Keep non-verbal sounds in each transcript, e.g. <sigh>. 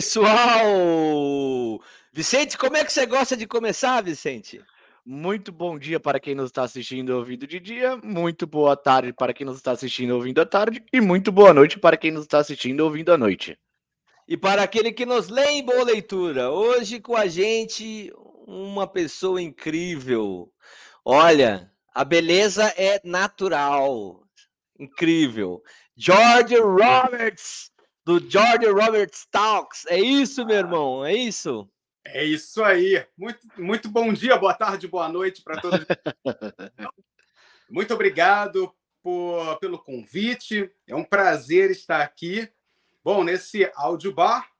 Pessoal! Vicente, como é que você gosta de começar, Vicente? Muito bom dia para quem nos está assistindo ouvindo de dia, muito boa tarde para quem nos está assistindo ouvindo à tarde, e muito boa noite para quem nos está assistindo ouvindo à noite. E para aquele que nos lê em boa leitura, hoje com a gente uma pessoa incrível. Olha, a beleza é natural. Incrível. George Roberts, do George Roberts Talks. É isso, meu irmão? É isso? É isso aí. Muito, muito bom dia, boa tarde, boa noite para todos. <laughs> muito obrigado por, pelo convite. É um prazer estar aqui. Bom, nesse áudio bar,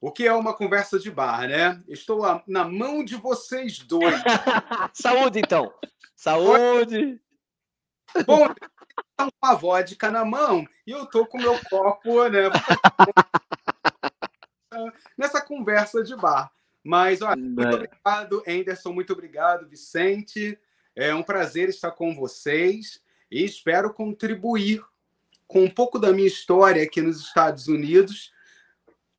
o que é uma conversa de bar, né? Estou na mão de vocês dois. <laughs> Saúde, então. Saúde. Bom, tá uma vodka na mão e eu tô com meu copo, né? Nessa conversa de bar. Mas, olha, muito né. obrigado, Anderson, muito obrigado, Vicente. É um prazer estar com vocês e espero contribuir com um pouco da minha história aqui nos Estados Unidos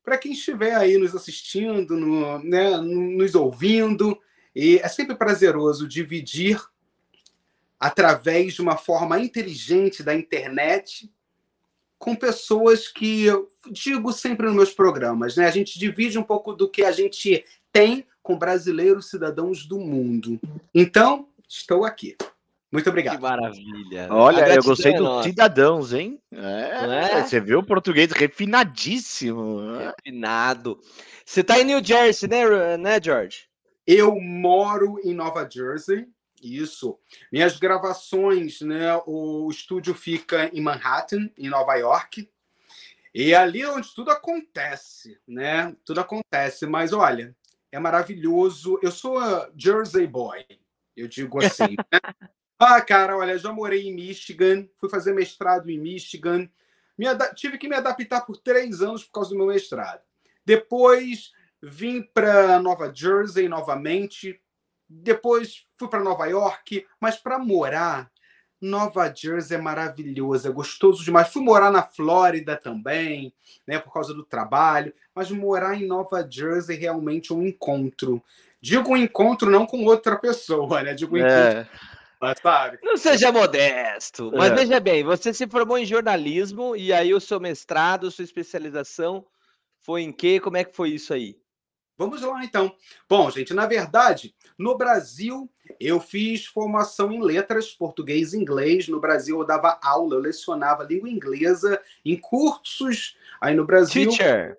para quem estiver aí nos assistindo, no, né, nos ouvindo. E é sempre prazeroso dividir através de uma forma inteligente da internet com pessoas que eu digo sempre nos meus programas, né? A gente divide um pouco do que a gente tem com brasileiros cidadãos do mundo. Então, estou aqui. Muito obrigado. Que maravilha. Olha, eu gostei do cidadãos, hein? É, é? Você viu o português refinadíssimo. Refinado. Você está em New Jersey, né, né, George? Eu moro em Nova Jersey. Isso. Minhas gravações, né? O estúdio fica em Manhattan, em Nova York. E ali é onde tudo acontece, né? Tudo acontece. Mas olha, é maravilhoso. Eu sou Jersey Boy, eu digo assim. <laughs> Né? ah, cara, olha, já morei em Michigan, fui fazer mestrado em Michigan. Me tive que me adaptar por três anos por causa do meu mestrado. Depois vim para Nova Jersey novamente depois fui para Nova York, mas para morar, Nova Jersey é maravilhoso, é gostoso demais. Fui morar na Flórida também, né, por causa do trabalho, mas morar em Nova Jersey realmente é um encontro. Digo um encontro não com outra pessoa, né? Digo um é. encontro. Mas, sabe? Não seja modesto, mas é. veja bem, você se formou em jornalismo e aí o seu mestrado, sua especialização foi em quê? Como é que foi isso aí? Vamos lá, então. Bom, gente, na verdade, no Brasil, eu fiz formação em letras, português e inglês. No Brasil, eu dava aula, eu lecionava língua inglesa em cursos. Aí no Brasil. Teacher.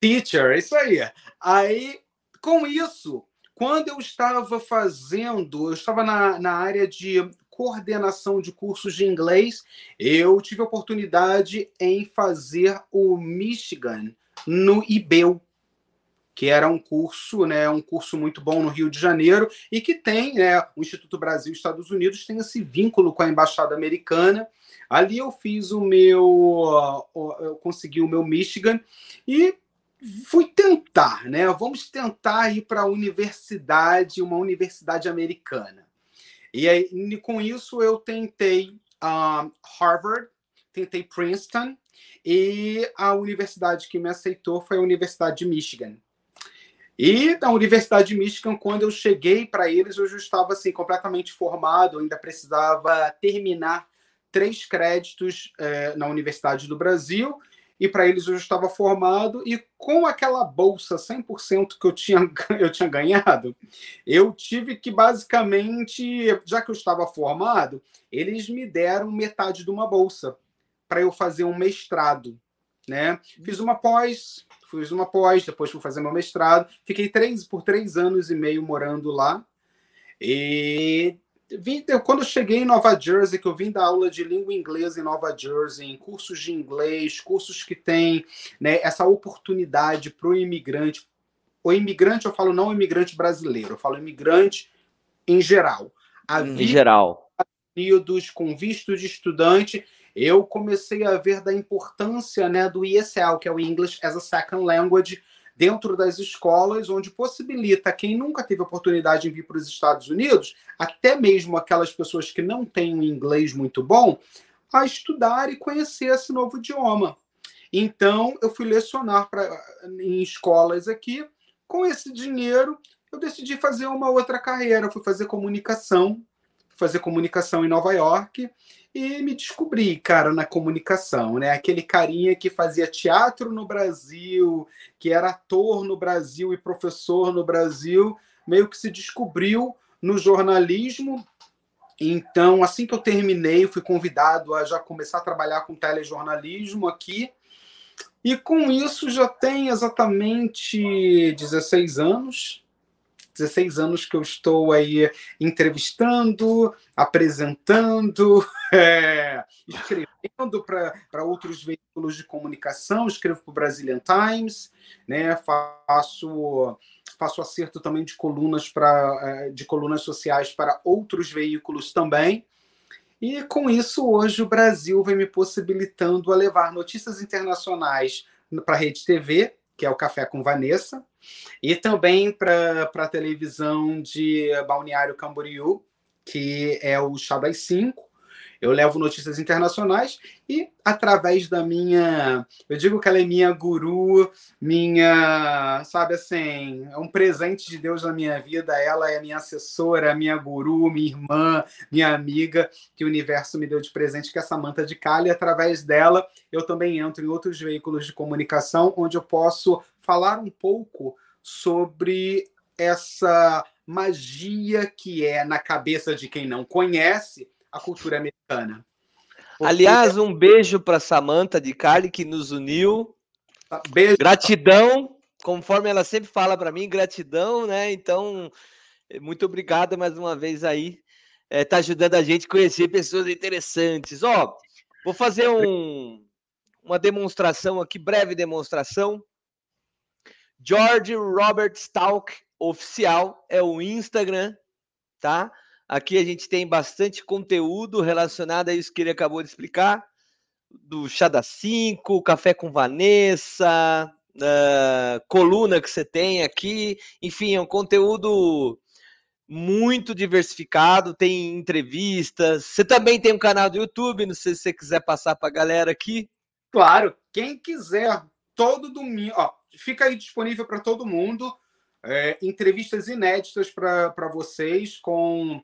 Teacher, isso aí. Aí, com isso, quando eu estava fazendo, eu estava na, na área de coordenação de cursos de inglês, eu tive a oportunidade em fazer o Michigan no IBEU, que era um curso, né, um curso muito bom no Rio de Janeiro e que tem, né, o Instituto Brasil Estados Unidos tem esse vínculo com a embaixada americana. Ali eu fiz o meu, eu consegui o meu Michigan e fui tentar, né? Vamos tentar ir para a universidade, uma universidade americana. E aí, com isso eu tentei uh, Harvard, tentei Princeton e a universidade que me aceitou foi a Universidade de Michigan. E na Universidade de Michigan, quando eu cheguei para eles, eu já estava assim completamente formado, ainda precisava terminar três créditos é, na Universidade do Brasil, e para eles eu já estava formado, e com aquela bolsa 100% que eu tinha, <laughs> eu tinha ganhado, eu tive que basicamente, já que eu estava formado, eles me deram metade de uma bolsa para eu fazer um mestrado. Né? Fiz uma pós, fiz uma pós, depois fui fazer meu mestrado. Fiquei três, por três anos e meio morando lá. E vim, quando eu cheguei em Nova Jersey, que eu vim da aula de língua inglesa em Nova Jersey, em cursos de inglês, cursos que têm né, essa oportunidade para o imigrante. O imigrante, eu falo não imigrante brasileiro, eu falo imigrante em geral. A em geral. Unidos com visto de estudante eu comecei a ver da importância né, do ESL, que é o English as a Second Language, dentro das escolas, onde possibilita quem nunca teve oportunidade de vir para os Estados Unidos, até mesmo aquelas pessoas que não têm um inglês muito bom, a estudar e conhecer esse novo idioma. Então, eu fui lecionar pra, em escolas aqui. Com esse dinheiro, eu decidi fazer uma outra carreira. Eu fui fazer comunicação, fazer comunicação em Nova York e me descobri, cara, na comunicação, né? Aquele carinha que fazia teatro no Brasil, que era ator no Brasil e professor no Brasil, meio que se descobriu no jornalismo. Então, assim que eu terminei, fui convidado a já começar a trabalhar com telejornalismo aqui. E com isso já tem exatamente 16 anos 16 anos que eu estou aí entrevistando, apresentando, <laughs> é, escrevendo para outros veículos de comunicação, escrevo para o Brazilian Times, né, faço faço acerto também de colunas para é, de colunas sociais para outros veículos também. E com isso, hoje o Brasil vem me possibilitando a levar notícias internacionais para a Rede TV, que é o Café com Vanessa, e também para a televisão de Balneário Camboriú, que é o Chá das 5. Eu levo notícias internacionais e, através da minha. Eu digo que ela é minha guru, minha. Sabe assim, é um presente de Deus na minha vida. Ela é minha assessora, minha guru, minha irmã, minha amiga, que o universo me deu de presente, que é essa manta de. E, através dela, eu também entro em outros veículos de comunicação, onde eu posso falar um pouco sobre essa magia que é na cabeça de quem não conhece a cultura americana. Porque... Aliás, um beijo para Samantha de Carly que nos uniu. Ah, beijo. Gratidão, conforme ela sempre fala para mim, gratidão, né? Então, muito obrigado mais uma vez aí. É, tá ajudando a gente a conhecer pessoas interessantes. Ó, vou fazer um, uma demonstração aqui, breve demonstração. George Robert Stalk Oficial é o Instagram, tá? Aqui a gente tem bastante conteúdo relacionado a isso que ele acabou de explicar, do Chá da 5, Café com Vanessa, uh, coluna que você tem aqui, enfim, é um conteúdo muito diversificado, tem entrevistas. Você também tem um canal do YouTube, não sei se você quiser passar para a galera aqui. Claro, quem quiser, todo domingo, ó, fica aí disponível para todo mundo. É, entrevistas inéditas para vocês com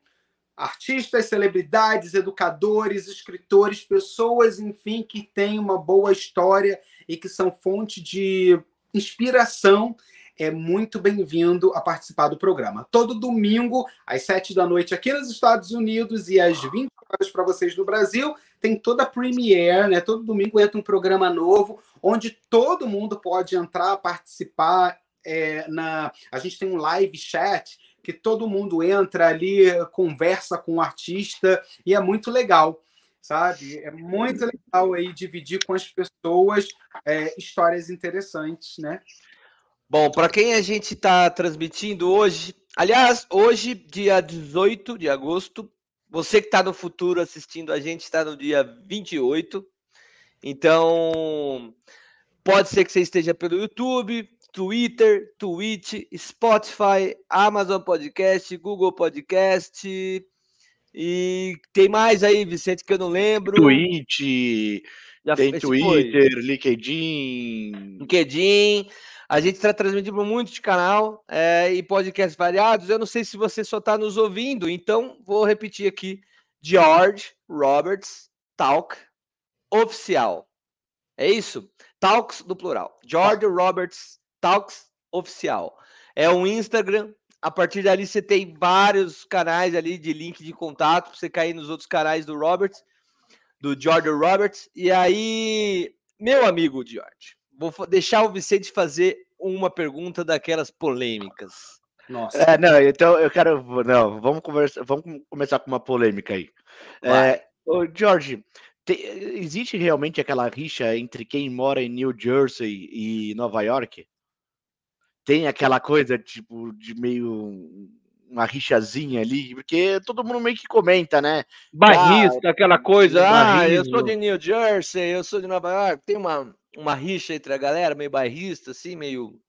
artistas, celebridades, educadores, escritores, pessoas, enfim, que têm uma boa história e que são fonte de inspiração. É muito bem-vindo a participar do programa. Todo domingo, às sete da noite, aqui nos Estados Unidos e às 20 horas para vocês no Brasil, tem toda a Premiere, né? Todo domingo entra um programa novo, onde todo mundo pode entrar, participar. É, na... A gente tem um live chat que todo mundo entra ali, conversa com o artista, e é muito legal, sabe? É muito legal aí dividir com as pessoas é, histórias interessantes, né? Bom, para quem a gente está transmitindo hoje, aliás, hoje, dia 18 de agosto, você que está no futuro assistindo a gente está no dia 28. Então, pode ser que você esteja pelo YouTube, Twitter, Twitch, Spotify, Amazon Podcast, Google Podcast. E tem mais aí, Vicente, que eu não lembro. Twitch, Já tem Twitter, foi. LinkedIn. LinkedIn. A gente está transmitindo muito de canal é, e podcasts variados. Eu não sei se você só está nos ouvindo, então vou repetir aqui. George Roberts Talk Oficial. É isso? Talks do plural. George Roberts Talks Oficial. É um Instagram. A partir dali você tem vários canais ali de link de contato para você cair nos outros canais do Roberts, do George Roberts. E aí, meu amigo George, Vou deixar o Vicente fazer uma pergunta daquelas polêmicas. Nossa. É, não, então eu quero. Não, vamos conversar. Vamos começar com uma polêmica aí. É, ô, George, te, existe realmente aquela rixa entre quem mora em New Jersey e Nova York? Tem aquela coisa, tipo, de meio uma rixazinha ali, porque todo mundo meio que comenta, né? Barrista, ah, aquela coisa, ah, eu sou de New Jersey, eu sou de Nova York, tem uma, uma rixa entre a galera, meio bairrista, assim, meio.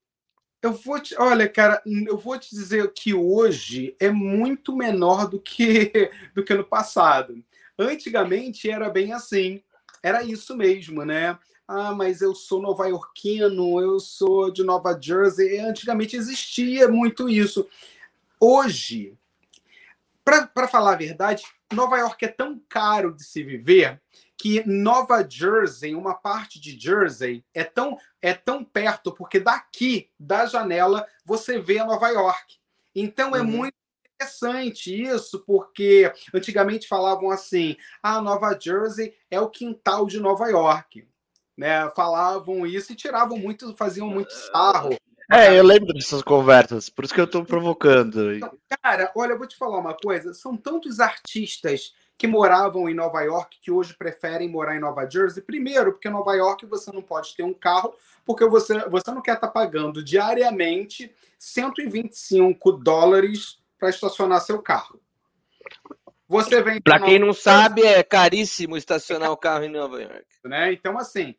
Eu vou te. Olha, cara, eu vou te dizer que hoje é muito menor do que, <laughs> do que no passado. Antigamente era bem assim. Era isso mesmo, né? Ah, mas eu sou nova-iorquino, eu sou de Nova Jersey. Antigamente existia muito isso. Hoje, para falar a verdade, Nova York é tão caro de se viver que Nova Jersey, uma parte de Jersey, é tão, é tão perto, porque daqui, da janela, você vê Nova York. Então é uhum. muito interessante isso, porque antigamente falavam assim: a ah, Nova Jersey é o quintal de Nova York. Né? Falavam isso e tiravam muito, faziam muito sarro. É, eu lembro dessas conversas, por isso que eu estou provocando. Então, cara, olha, eu vou te falar uma coisa: são tantos artistas que moravam em Nova York que hoje preferem morar em Nova Jersey. Primeiro, porque em Nova York você não pode ter um carro, porque você, você não quer estar tá pagando diariamente 125 dólares para estacionar seu carro. Você vem para quem não sabe, é caríssimo estacionar o carro em Nova York. <laughs> Né? Então, assim,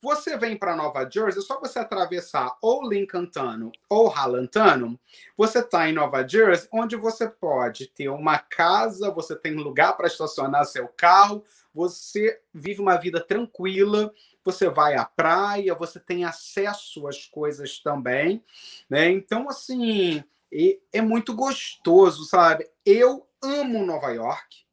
você vem para Nova Jersey, é só você atravessar ou Lincoln Tunnel ou Halland Tunnel, você está em Nova Jersey, onde você pode ter uma casa, você tem lugar para estacionar seu carro, você vive uma vida tranquila, você vai à praia, você tem acesso às coisas também, né? Então, assim, é muito gostoso, sabe? Eu amo Nova York,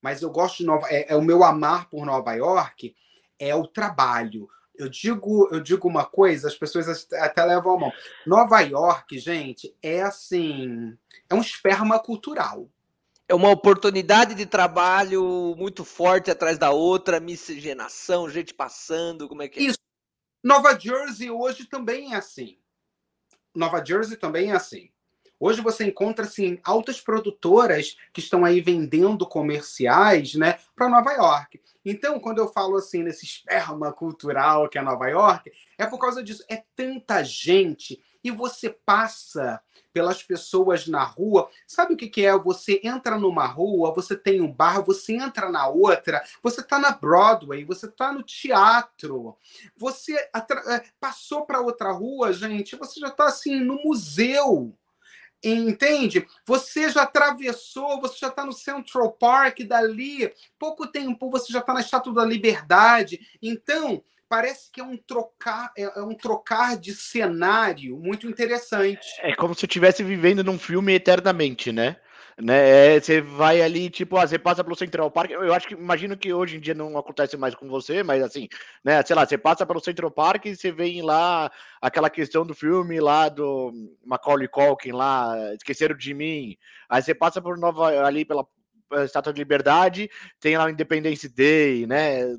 mas eu gosto de Nova, é, é o meu amar por Nova York é o trabalho. Eu digo, eu digo uma coisa, as pessoas até levam a mão. Nova York, gente, é assim, é um esperma cultural. É uma oportunidade de trabalho muito forte atrás da outra, miscigenação, gente passando, como é que é? Isso. Nova Jersey hoje também é assim. Nova Jersey também é assim. Hoje você encontra assim altas produtoras que estão aí vendendo comerciais, né, para Nova York. Então, quando eu falo assim nesse esperma cultural que é Nova York, é por causa disso. É tanta gente e você passa pelas pessoas na rua. Sabe o que, que é? Você entra numa rua, você tem um bar, você entra na outra, você está na Broadway, você está no teatro, você é, passou para outra rua, gente, você já está assim no museu. Entende? Você já atravessou, você já está no Central Park, dali, pouco tempo você já está na Estátua da Liberdade. Então, parece que é um trocar, é, é um trocar de cenário muito interessante. É como se eu estivesse vivendo num filme eternamente, né? Né? É, você vai ali, tipo, ah, você passa pelo Central Park. Eu acho que imagino que hoje em dia não acontece mais com você, mas assim, né? Sei lá, você passa pelo Central Park e você vem lá aquela questão do filme lá do Macaulay Culkin lá, esqueceram de mim. Aí você passa por Nova ali pela Estátua de Liberdade, tem lá o Independence Day, né?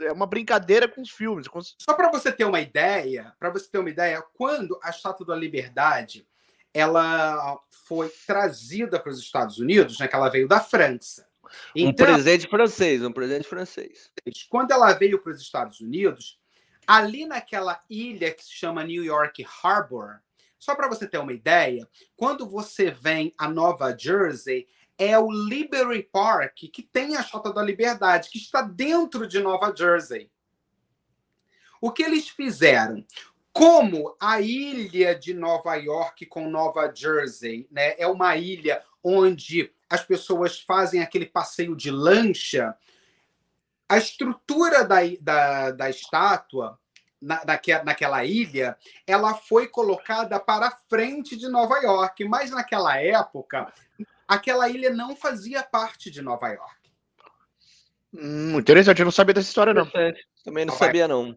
é uma brincadeira com os filmes. Com... Só para você ter uma ideia, para você ter uma ideia, quando a Estátua da Liberdade ela foi trazida para os Estados Unidos, né, que ela veio da França. Então, um presente francês, um presente francês. Quando ela veio para os Estados Unidos, ali naquela ilha que se chama New York Harbor, só para você ter uma ideia, quando você vem a Nova Jersey, é o Liberty Park que tem a Chota da Liberdade, que está dentro de Nova Jersey. O que eles fizeram? Como a ilha de Nova York com Nova Jersey né, é uma ilha onde as pessoas fazem aquele passeio de lancha, a estrutura da, da, da estátua na, naquela ilha, ela foi colocada para frente de Nova York, mas naquela época, aquela ilha não fazia parte de Nova York. Hum, interessante, eu não sabia dessa história, não. Também não sabia, não.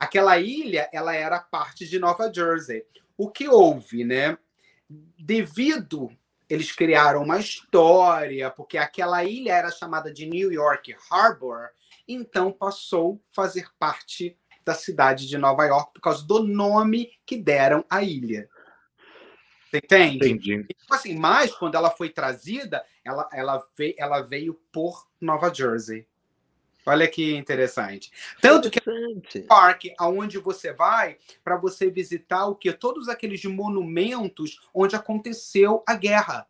Aquela ilha, ela era parte de Nova Jersey. O que houve, né? Devido eles criaram uma história, porque aquela ilha era chamada de New York Harbor, então passou a fazer parte da cidade de Nova York por causa do nome que deram à ilha. Você entende? Entendi. Então, assim, mas quando ela foi trazida, ela, ela, veio, ela veio por Nova Jersey. Olha que interessante. Tanto que é parque aonde você vai para você visitar o que todos aqueles monumentos onde aconteceu a guerra.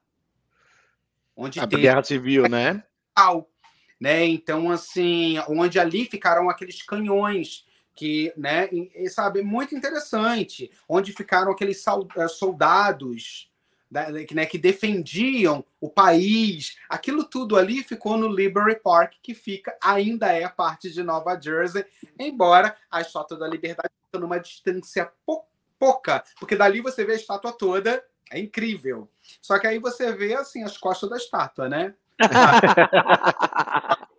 Onde a guerra civil, né? Né? Então assim, onde ali ficaram aqueles canhões que, né, e, sabe, muito interessante, onde ficaram aqueles eh, soldados né, que defendiam o país. Aquilo tudo ali ficou no Liberty Park, que fica ainda é parte de Nova Jersey, embora a Estátua da Liberdade fica numa distância pouca, porque dali você vê a estátua toda, é incrível. Só que aí você vê assim as costas da estátua, né? <laughs>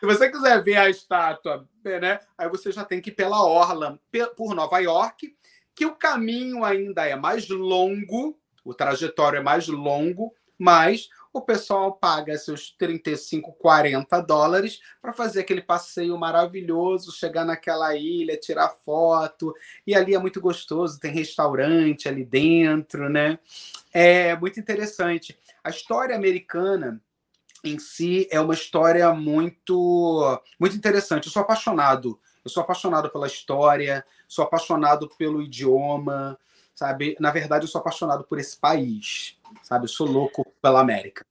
Se você quiser ver a estátua, né, aí você já tem que ir pela orla, por Nova York, que o caminho ainda é mais longo, o trajetório é mais longo, mas o pessoal paga seus 35, 40 dólares para fazer aquele passeio maravilhoso, chegar naquela ilha, tirar foto, e ali é muito gostoso, tem restaurante ali dentro, né? É muito interessante. A história americana em si é uma história muito muito interessante. Eu sou apaixonado. Eu sou apaixonado pela história, sou apaixonado pelo idioma, sabe? Na verdade, eu sou apaixonado por esse país, sabe? Eu sou louco pela América. <laughs>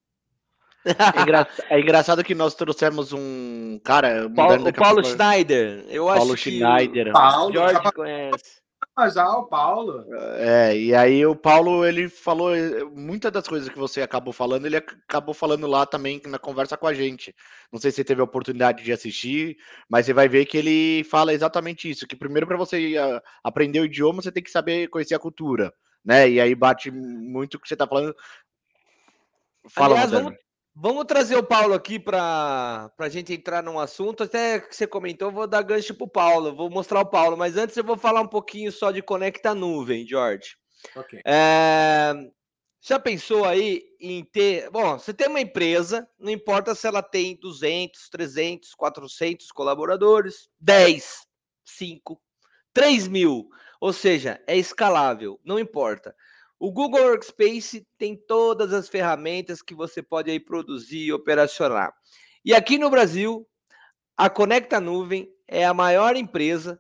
É, engra... é engraçado que nós trouxemos um cara. Paulo, o Paulo Schneider. Eu Paulo acho Schneider. que. Paulo, Jorge. Conhece. Já o Paulo. É, e aí o Paulo ele falou muitas das coisas que você acabou falando, ele acabou falando lá também na conversa com a gente. Não sei se você teve a oportunidade de assistir, mas você vai ver que ele fala exatamente isso, que primeiro para você ah, aprender o idioma, você tem que saber conhecer a cultura, né? E aí bate muito o que você está falando. Fala, Aliás, vamos, Vamos trazer o Paulo aqui para a gente entrar num assunto. Até que você comentou, vou dar gancho para o Paulo, vou mostrar o Paulo. Mas antes eu vou falar um pouquinho só de Conecta Nuvem, George. Okay. É... Já pensou aí em ter. Bom, você tem uma empresa, não importa se ela tem 200, 300, 400 colaboradores, 10, 5, 3 mil. Ou seja, é escalável, não importa. O Google Workspace tem todas as ferramentas que você pode aí produzir e operacionar. E aqui no Brasil, a Conecta Nuvem é a maior empresa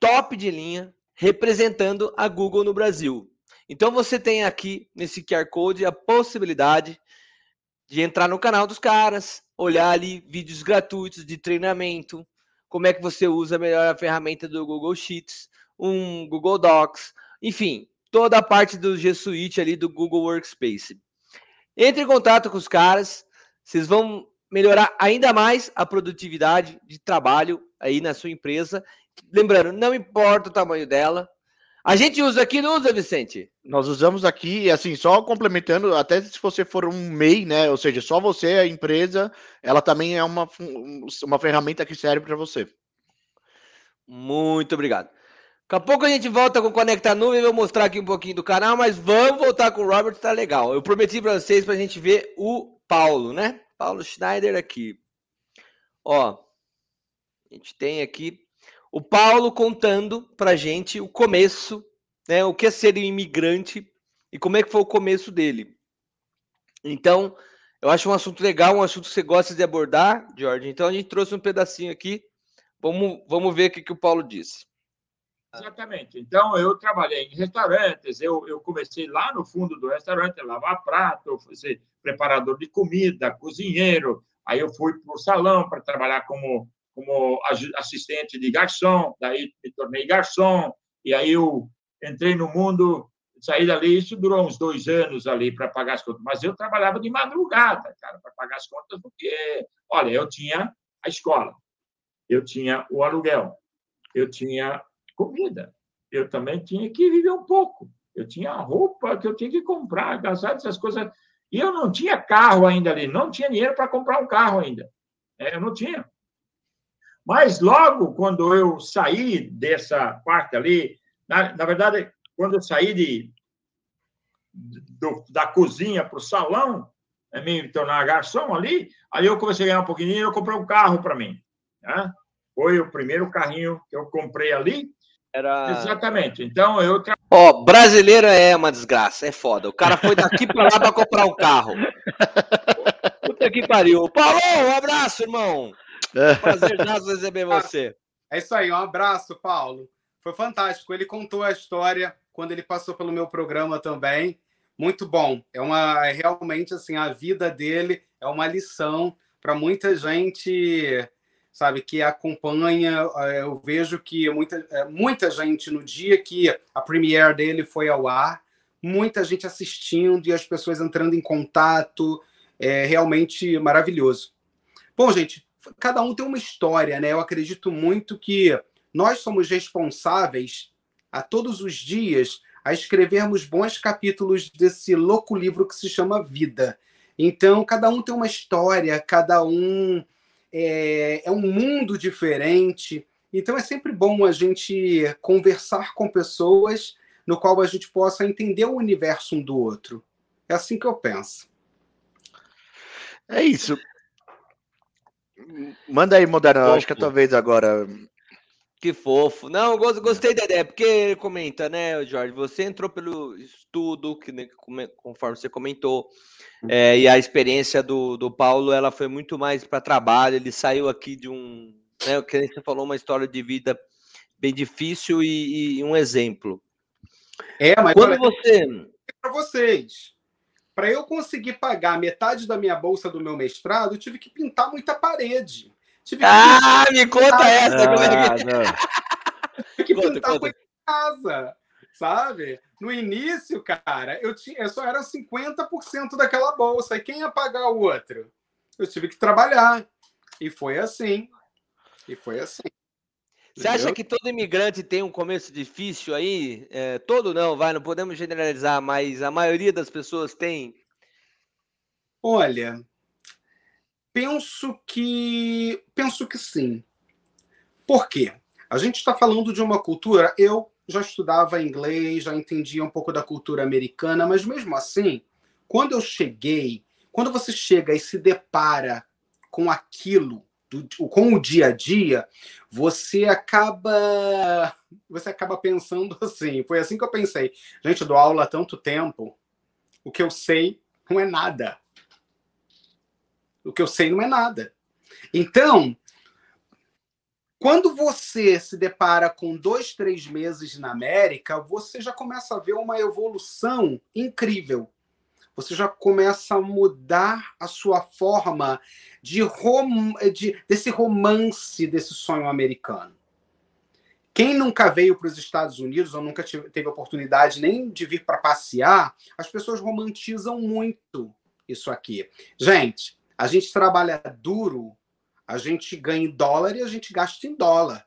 top de linha representando a Google no Brasil. Então você tem aqui nesse QR Code a possibilidade de entrar no canal dos caras, olhar ali vídeos gratuitos de treinamento, como é que você usa melhor a ferramenta do Google Sheets, um Google Docs, enfim, toda a parte do G Suite ali do Google Workspace. Entre em contato com os caras, vocês vão melhorar ainda mais a produtividade de trabalho aí na sua empresa. Lembrando, não importa o tamanho dela. A gente usa aqui, não usa, Vicente? Nós usamos aqui, e assim, só complementando, até se você for um MEI, né? Ou seja, só você, a empresa, ela também é uma, uma ferramenta que serve para você. Muito obrigado. Daqui a pouco a gente volta com Conecta Nuvem, vou mostrar aqui um pouquinho do canal, mas vamos voltar com o Robert, tá legal. Eu prometi para vocês para a gente ver o Paulo, né? Paulo Schneider aqui. Ó, a gente tem aqui o Paulo contando para gente o começo, né? O que é ser um imigrante e como é que foi o começo dele. Então, eu acho um assunto legal, um assunto que você gosta de abordar, Jorge. Então a gente trouxe um pedacinho aqui. Vamos, vamos ver o que, que o Paulo disse. Exatamente. Então, eu trabalhei em restaurantes, eu, eu comecei lá no fundo do restaurante, lavar prato, ser preparador de comida, cozinheiro. Aí eu fui para o salão para trabalhar como, como assistente de garçom, daí me tornei garçom, e aí eu entrei no mundo, saí dali, isso durou uns dois anos ali para pagar as contas, mas eu trabalhava de madrugada, cara, para pagar as contas, porque, olha, eu tinha a escola, eu tinha o aluguel, eu tinha comida. Eu também tinha que viver um pouco. Eu tinha roupa que eu tinha que comprar, gastar essas coisas. E eu não tinha carro ainda ali, não tinha dinheiro para comprar um carro ainda. É, eu não tinha. Mas logo quando eu saí dessa parte ali, na, na verdade, quando eu saí de, do, da cozinha para o salão, é, me tornar garçom ali, aí eu comecei a ganhar um pouquinho e eu comprei um carro para mim. Né? Foi o primeiro carrinho que eu comprei ali. Era... Exatamente. Então eu. Ó, oh, brasileiro é uma desgraça, é foda. O cara foi daqui para lá para comprar um carro. Puta que pariu. Paulo, um abraço, irmão. Prazer receber você. É isso aí, um abraço, Paulo. Foi fantástico. Ele contou a história quando ele passou pelo meu programa também. Muito bom. É uma é realmente assim, a vida dele é uma lição para muita gente sabe, que acompanha. Eh, eu vejo que muita, eh, muita gente, no dia que a premiere dele foi ao ar, muita gente assistindo e as pessoas entrando em contato. É realmente maravilhoso. Bom, gente, cada um tem uma história, né? Eu acredito muito que nós somos responsáveis a todos os dias a escrevermos bons capítulos desse louco livro que se chama Vida. Então, cada um tem uma história, cada um é, é um mundo diferente. Então, é sempre bom a gente conversar com pessoas no qual a gente possa entender o universo um do outro. É assim que eu penso. É isso. Manda aí, Moderno. Acho que é tua vez agora. Que fofo. Não, gostei da ideia, porque ele comenta, né, Jorge? Você entrou pelo estudo, que né, conforme você comentou, é, e a experiência do, do Paulo, ela foi muito mais para trabalho. Ele saiu aqui de um, né, o que você falou, uma história de vida bem difícil e, e um exemplo. É, mas quando você para vocês, para eu conseguir pagar metade da minha bolsa do meu mestrado, eu tive que pintar muita parede. Tive ah, me conta essa! Ah, como é que... <laughs> tive que conta, conta. coisa em casa, sabe? No início, cara, eu, tinha, eu só era 50% daquela bolsa. E quem ia pagar o outro? Eu tive que trabalhar. E foi assim. E foi assim. Você acha que todo imigrante tem um começo difícil aí? É, todo não, vai, não podemos generalizar, mas a maioria das pessoas tem? Olha, penso que penso que sim. Por quê? A gente está falando de uma cultura. Eu já estudava inglês, já entendia um pouco da cultura americana, mas mesmo assim, quando eu cheguei, quando você chega e se depara com aquilo do, com o dia a dia, você acaba você acaba pensando assim. Foi assim que eu pensei. Gente, eu dou aula há tanto tempo, o que eu sei não é nada. O que eu sei não é nada. Então, quando você se depara com dois, três meses na América, você já começa a ver uma evolução incrível você já começa a mudar a sua forma de, rom de desse romance desse sonho americano. Quem nunca veio para os Estados Unidos ou nunca teve oportunidade nem de vir para passear, as pessoas romantizam muito isso aqui. Gente, a gente trabalha duro, a gente ganha em dólar e a gente gasta em dólar.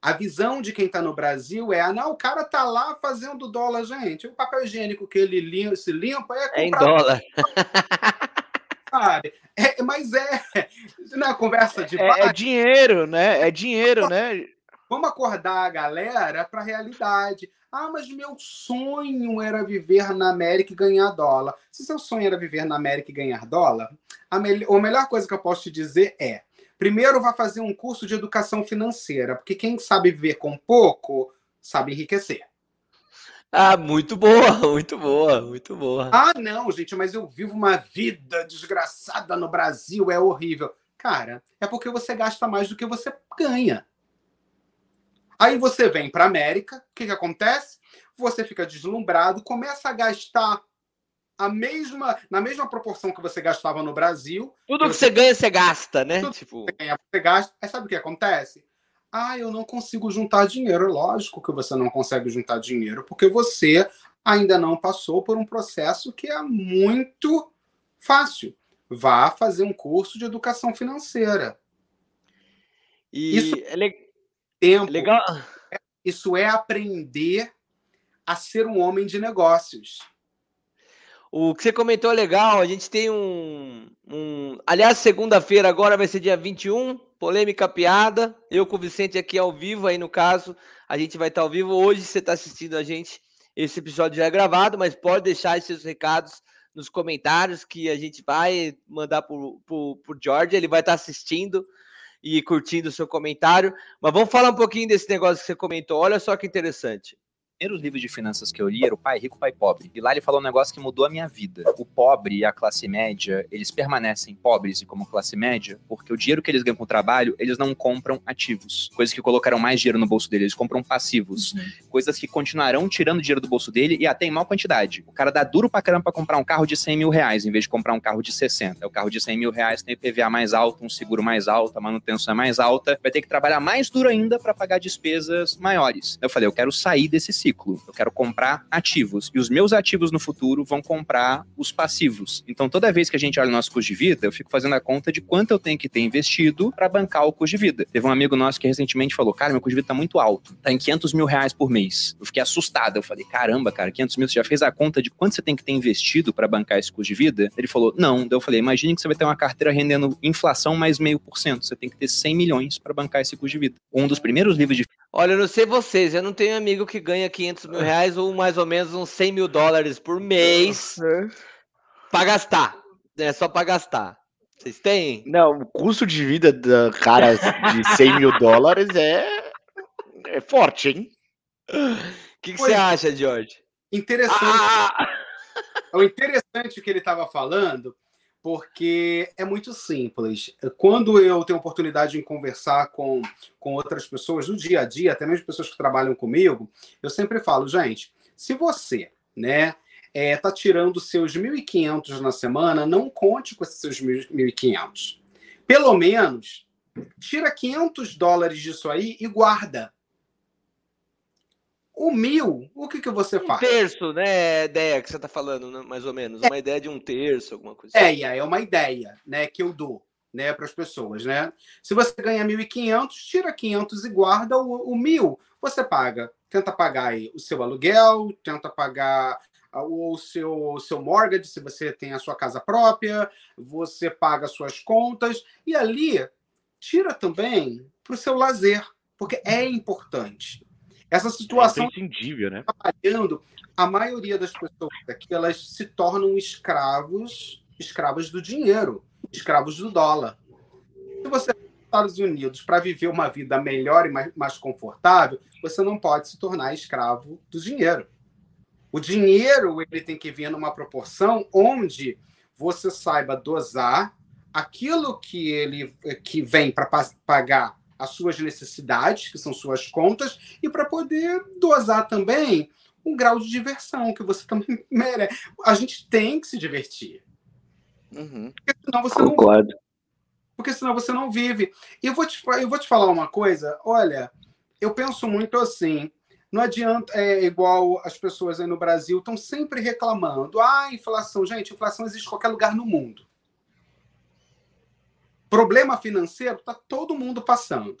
A visão de quem está no Brasil é: ah, não, o cara tá lá fazendo dólar, gente. O papel higiênico que ele limpa, se limpa é. É em dólar. <laughs> Sabe? É, mas é. Não é conversa de. É, é dinheiro, né? É dinheiro, né? Vamos acordar a galera para a realidade. Ah, mas meu sonho era viver na América e ganhar dólar. Se seu sonho era viver na América e ganhar dólar, a, me a melhor coisa que eu posso te dizer é: Primeiro, vá fazer um curso de educação financeira, porque quem sabe viver com pouco sabe enriquecer. Ah, muito boa, <laughs> muito boa, muito boa. Ah, não, gente, mas eu vivo uma vida desgraçada no Brasil, é horrível. Cara, é porque você gasta mais do que você ganha. Aí você vem para América, o que, que acontece? Você fica deslumbrado, começa a gastar a mesma, na mesma proporção que você gastava no Brasil. Tudo que você ganha, você gasta, né? Tudo tipo... que você ganha, você gasta. Aí sabe o que acontece? Ah, eu não consigo juntar dinheiro. Lógico que você não consegue juntar dinheiro, porque você ainda não passou por um processo que é muito fácil. Vá fazer um curso de educação financeira. E isso é le... tempo. Legal. Isso é aprender a ser um homem de negócios. O que você comentou é legal, a gente tem um. um... Aliás, segunda-feira agora vai ser dia 21, polêmica piada. Eu com o Vicente aqui ao vivo, aí no caso, a gente vai estar ao vivo. Hoje você está assistindo a gente, esse episódio já é gravado, mas pode deixar esses recados nos comentários que a gente vai mandar para o George, ele vai estar assistindo e curtindo o seu comentário. Mas vamos falar um pouquinho desse negócio que você comentou. Olha só que interessante primeiros livros de finanças que eu li era o Pai Rico, Pai Pobre. E lá ele falou um negócio que mudou a minha vida. O pobre e a classe média, eles permanecem pobres e como classe média porque o dinheiro que eles ganham com o trabalho, eles não compram ativos. Coisas que colocaram mais dinheiro no bolso dele, eles compram passivos. Uhum. Coisas que continuarão tirando dinheiro do bolso dele e até em maior quantidade. O cara dá duro pra caramba pra comprar um carro de 100 mil reais, em vez de comprar um carro de 60. O carro de 100 mil reais tem IPVA mais alto, um seguro mais alto, a manutenção é mais alta. Vai ter que trabalhar mais duro ainda para pagar despesas maiores. Eu falei, eu quero sair desse ciclo ciclo. Eu quero comprar ativos. E os meus ativos no futuro vão comprar os passivos. Então, toda vez que a gente olha o nosso custo de vida, eu fico fazendo a conta de quanto eu tenho que ter investido para bancar o custo de vida. Teve um amigo nosso que recentemente falou: Cara, meu custo de vida tá muito alto. Tá em 500 mil reais por mês. Eu fiquei assustado. Eu falei: Caramba, cara, 500 mil, você já fez a conta de quanto você tem que ter investido para bancar esse custo de vida? Ele falou: Não. Daí eu falei: Imagine que você vai ter uma carteira rendendo inflação mais meio por cento. Você tem que ter 100 milhões para bancar esse custo de vida. Um dos primeiros livros de. Olha, eu não sei vocês, eu não tenho amigo que ganha 500 mil reais ou mais ou menos uns 100 mil dólares por mês para gastar. É só para gastar. Vocês têm? Não, o custo de vida da cara de 100 mil <laughs> dólares é, é forte, hein? O que, que você acha, George? Interessante. Ah! O interessante que ele estava falando porque é muito simples. Quando eu tenho oportunidade de conversar com, com outras pessoas no dia a dia, até mesmo pessoas que trabalham comigo, eu sempre falo, gente, se você, né, é, tá tirando seus 1.500 na semana, não conte com esses seus 1.500. Pelo menos, tira 500 dólares disso aí e guarda. O mil, o que, que você um faz? terço, né? Ideia que você está falando, né, mais ou menos. É. Uma ideia de um terço, alguma coisa assim. É, é uma ideia né, que eu dou né, para as pessoas. Né? Se você ganha 1.500, tira 500 e guarda o, o mil. Você paga, tenta pagar aí o seu aluguel, tenta pagar o seu, o seu mortgage, se você tem a sua casa própria, você paga suas contas, e ali tira também para o seu lazer, porque é importante. Essa situação. É imprescindível, né? Trabalhando, a maioria das pessoas aqui elas se tornam escravos, escravos do dinheiro, escravos do dólar. Se você nos Estados Unidos para viver uma vida melhor e mais, mais confortável, você não pode se tornar escravo do dinheiro. O dinheiro ele tem que vir numa proporção onde você saiba dosar aquilo que ele que vem para pagar as suas necessidades, que são suas contas, e para poder dosar também um grau de diversão que você <laughs> também merece. A gente tem que se divertir. Uhum. Porque senão você Concordo. não porque senão você não vive. E eu vou te, eu vou te falar uma coisa, olha, eu penso muito assim, não adianta, é igual as pessoas aí no Brasil estão sempre reclamando. Ah, inflação. Gente, inflação existe em qualquer lugar no mundo. Problema financeiro está todo mundo passando.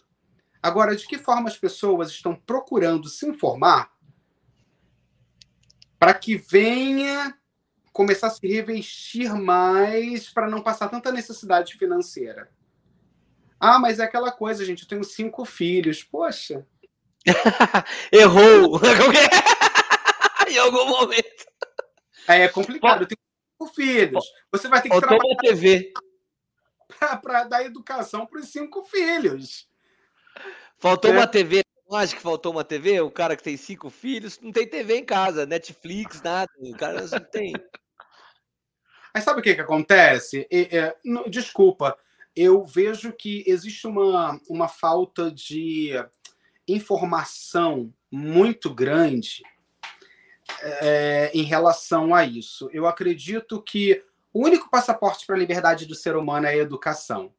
Agora, de que forma as pessoas estão procurando se informar para que venha começar a se revestir mais para não passar tanta necessidade financeira? Ah, mas é aquela coisa, gente. Eu tenho cinco filhos. Poxa. <laughs> Errou! <laughs> em algum momento. É, complicado. Eu tenho cinco filhos. Você vai ter que Faltou trabalhar. TV <laughs> para dar educação para os cinco filhos. Faltou é. uma TV. Não acha que faltou uma TV? O cara que tem cinco filhos não tem TV em casa, Netflix, nada. O cara não tem. <laughs> Mas sabe o que, que acontece? É, não, desculpa, eu vejo que existe uma, uma falta de informação muito grande é, em relação a isso. Eu acredito que o único passaporte para a liberdade do ser humano é a educação.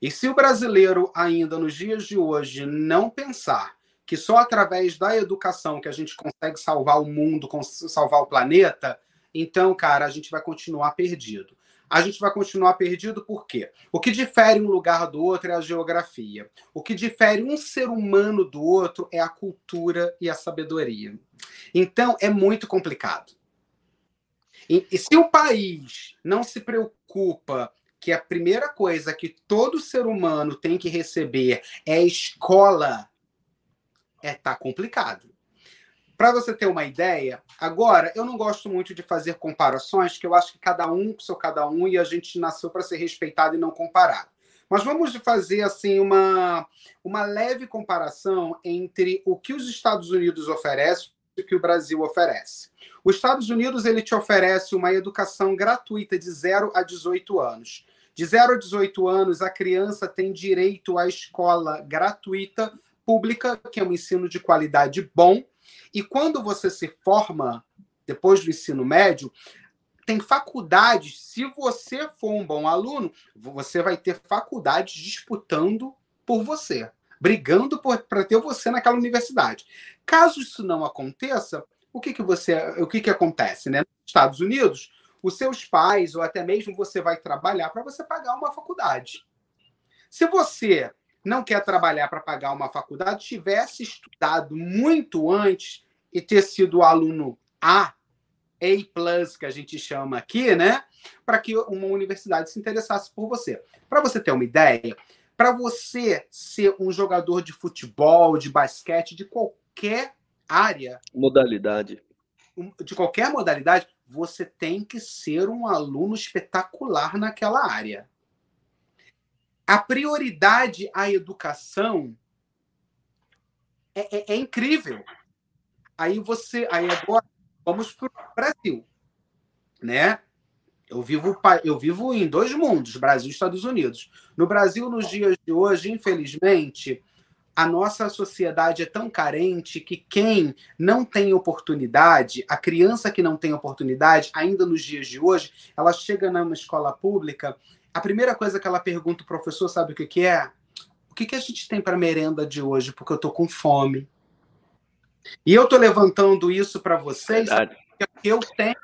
E se o brasileiro, ainda nos dias de hoje, não pensar que só através da educação que a gente consegue salvar o mundo, salvar o planeta, então, cara, a gente vai continuar perdido. A gente vai continuar perdido por quê? O que difere um lugar do outro é a geografia. O que difere um ser humano do outro é a cultura e a sabedoria. Então, é muito complicado. E, e se o país não se preocupa que a primeira coisa que todo ser humano tem que receber é escola, é tá complicado. Para você ter uma ideia, agora eu não gosto muito de fazer comparações, que eu acho que cada um sou cada um e a gente nasceu para ser respeitado e não comparado. Mas vamos fazer assim uma, uma leve comparação entre o que os Estados Unidos oferecem que o Brasil oferece. Os Estados Unidos ele te oferece uma educação gratuita de 0 a 18 anos. De 0 a 18 anos, a criança tem direito à escola gratuita pública, que é um ensino de qualidade bom. E quando você se forma, depois do ensino médio, tem faculdades. Se você for um bom aluno, você vai ter faculdades disputando por você brigando para ter você naquela universidade. Caso isso não aconteça, o que, que você, o que, que acontece, né? Nos Estados Unidos, os seus pais ou até mesmo você vai trabalhar para você pagar uma faculdade. Se você não quer trabalhar para pagar uma faculdade, tivesse estudado muito antes e ter sido aluno A, A+, que a gente chama aqui, né? Para que uma universidade se interessasse por você. Para você ter uma ideia, para você ser um jogador de futebol, de basquete, de qualquer área, modalidade, de qualquer modalidade, você tem que ser um aluno espetacular naquela área. A prioridade à educação é, é, é incrível. Aí você, aí agora vamos para o Brasil, né? Eu vivo, eu vivo em dois mundos, Brasil e Estados Unidos. No Brasil, nos dias de hoje, infelizmente, a nossa sociedade é tão carente que quem não tem oportunidade, a criança que não tem oportunidade, ainda nos dias de hoje, ela chega numa escola pública, a primeira coisa que ela pergunta o professor, sabe o que, que é? O que, que a gente tem para merenda de hoje? Porque eu estou com fome. E eu estou levantando isso para vocês, porque eu tenho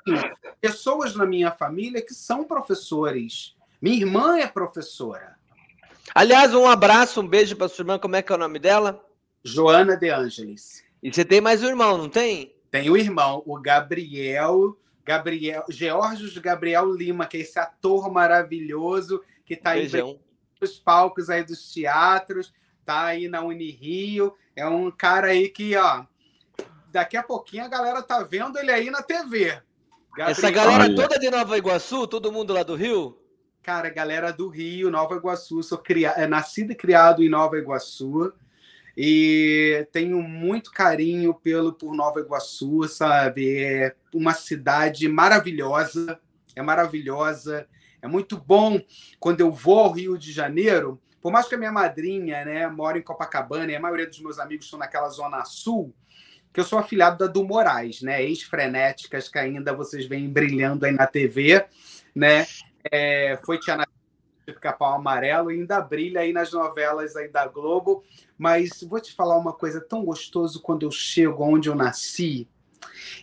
pessoas na minha família que são professores. Minha irmã é professora. Aliás, um abraço, um beijo para sua irmã. Como é que é o nome dela? Joana De Angelis. E você tem mais um irmão, não tem? Tem o irmão, o Gabriel, Gabriel, Georgios Gabriel Lima, que é esse ator maravilhoso que está aí nos palcos aí dos teatros, tá aí na Unirio. É um cara aí que, ó, daqui a pouquinho a galera tá vendo ele aí na TV. Gabriel. Essa galera Olha. toda de Nova Iguaçu, todo mundo lá do Rio? Cara, galera do Rio, Nova Iguaçu, sou cria... é, nascido e criado em Nova Iguaçu e tenho muito carinho pelo por Nova Iguaçu, sabe? É uma cidade maravilhosa, é maravilhosa, é muito bom quando eu vou ao Rio de Janeiro, por mais que a minha madrinha, né, mora em Copacabana e a maioria dos meus amigos estão naquela zona sul, que eu sou afiliado da do Moraes, né, ex-frenéticas que ainda vocês veem brilhando aí na TV, né? É, foi Tia de Pica-Pau Amarelo e ainda brilha aí nas novelas aí da Globo. Mas vou te falar uma coisa tão gostoso quando eu chego onde eu nasci.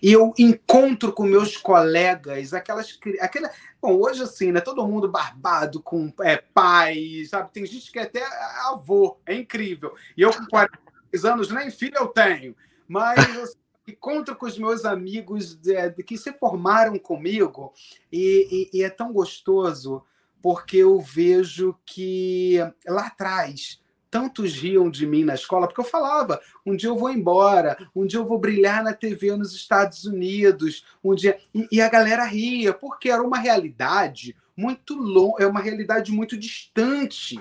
E eu encontro com meus colegas aquelas aquela bom hoje assim né todo mundo barbado com é, pai sabe? Tem gente que é até avô é incrível. E eu com 40 anos nem filho eu tenho. Mas assim, encontro com os meus amigos de, de que se formaram comigo e, e, e, é tão gostoso porque eu vejo que lá atrás tantos riam de mim na escola porque eu falava um dia eu vou embora um dia eu vou brilhar na TV nos Estados Unidos um dia e, e a galera ria porque era uma realidade muito longa é uma realidade muito distante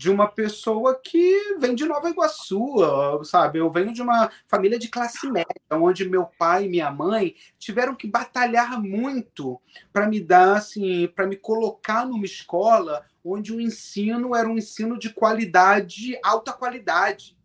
de uma pessoa que vem de Nova Iguaçu, sabe? Eu venho de uma família de classe média, onde meu pai e minha mãe tiveram que batalhar muito para me dar, assim, para me colocar numa escola onde o ensino era um ensino de qualidade, alta qualidade.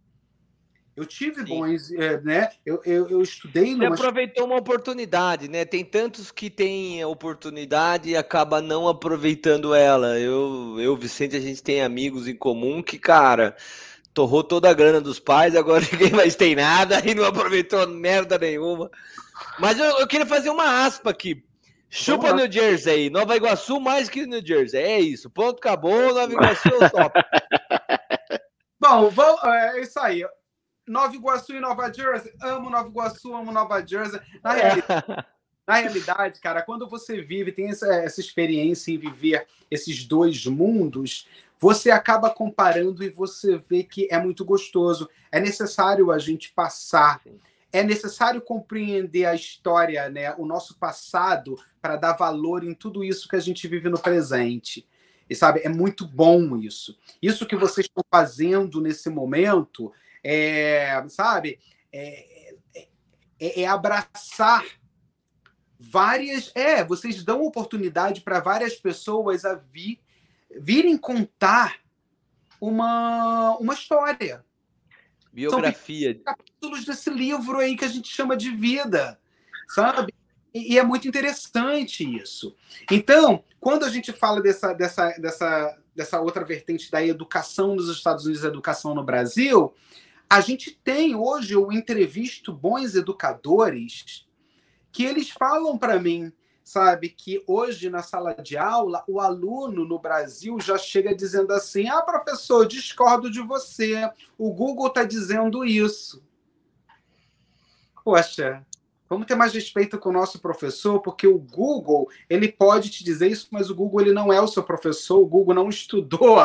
Eu tive Sim. bons, é, né? Eu, eu, eu estudei Você numa... aproveitou uma oportunidade, né? Tem tantos que têm oportunidade e acaba não aproveitando ela. Eu, eu, Vicente, a gente tem amigos em comum que, cara, torrou toda a grana dos pais, agora <laughs> ninguém mais tem nada e não aproveitou merda nenhuma. Mas eu, eu queria fazer uma aspa aqui. Chupa New Jersey, Nova Iguaçu mais que New Jersey. É isso. Ponto, acabou. Nova Iguaçu é o top. <laughs> Bom, vou, é isso aí. Nova Iguaçu e Nova Jersey. Amo Nova Iguaçu, amo Nova Jersey. Na realidade, <laughs> na realidade cara, quando você vive, tem essa, essa experiência em viver esses dois mundos, você acaba comparando e você vê que é muito gostoso. É necessário a gente passar. É necessário compreender a história, né, o nosso passado, para dar valor em tudo isso que a gente vive no presente. E sabe, é muito bom isso. Isso que vocês estão fazendo nesse momento é, sabe? É, é, é, é, abraçar várias. É, vocês dão oportunidade para várias pessoas a vir, virem contar uma, uma história. Biografia. São capítulos desse livro aí que a gente chama de vida, sabe? E, é muito interessante isso. Então, quando a gente fala dessa, dessa, dessa dessa outra vertente da educação nos Estados Unidos educação no Brasil, a gente tem hoje, eu entrevisto bons educadores que eles falam para mim, sabe, que hoje na sala de aula o aluno no Brasil já chega dizendo assim: ah, professor, discordo de você, o Google está dizendo isso. Poxa, Vamos ter mais respeito com o nosso professor, porque o Google ele pode te dizer isso, mas o Google ele não é o seu professor, o Google não estudou.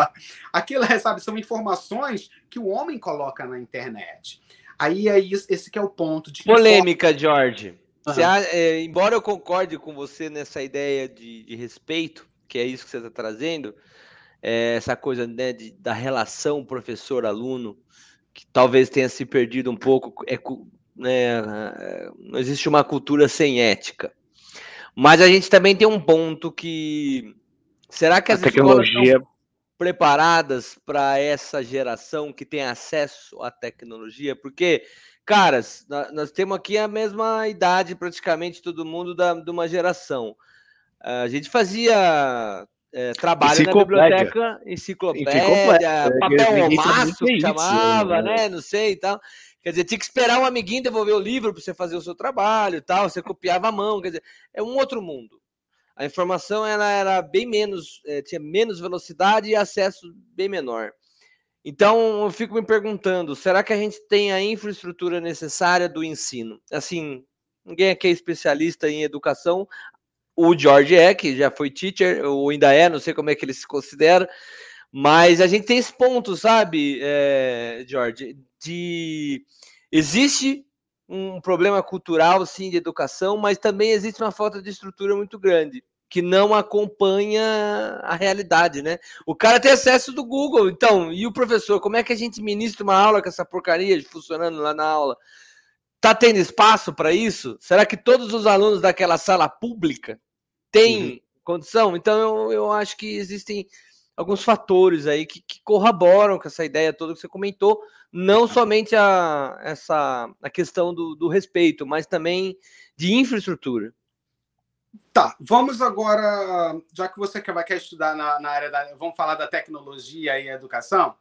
Aquilo, <laughs> sabe, são informações que o homem coloca na internet. Aí é isso, esse que é o ponto. De Polêmica, forma... George. Uhum. Você, é, embora eu concorde com você nessa ideia de, de respeito, que é isso que você está trazendo, é, essa coisa né, de, da relação professor-aluno, que talvez tenha se perdido um pouco, é, né, não existe uma cultura sem ética. Mas a gente também tem um ponto que será que as tecnologia... escolas estão preparadas para essa geração que tem acesso à tecnologia? Porque, caras, nós temos aqui a mesma idade, praticamente todo mundo da, de uma geração. A gente fazia é, trabalho na biblioteca, enciclopédia, enciclopédia papel maço que chamava, né? né? Não sei e tal. Quer dizer, tinha que esperar um amiguinho devolver o livro para você fazer o seu trabalho e tal. Você copiava a mão. Quer dizer, é um outro mundo. A informação ela era bem menos, é, tinha menos velocidade e acesso bem menor. Então, eu fico me perguntando: será que a gente tem a infraestrutura necessária do ensino? Assim, ninguém aqui é especialista em educação. O George é, que já foi teacher, ou ainda é, não sei como é que ele se considera. Mas a gente tem esse ponto, sabe, é, George, de existe um problema cultural, sim, de educação, mas também existe uma falta de estrutura muito grande que não acompanha a realidade, né? O cara tem acesso do Google, então, e o professor, como é que a gente ministra uma aula com essa porcaria funcionando lá na aula? Tá tendo espaço para isso? Será que todos os alunos daquela sala pública têm uhum. condição? Então, eu, eu acho que existem alguns fatores aí que, que, corroboram com essa ideia toda que você comentou, não somente a, essa, a questão do, do respeito, mas também de infraestrutura. Tá, vamos agora, já que você quer, querer estudar na, na área da. Vamos falar da tecnologia e educação.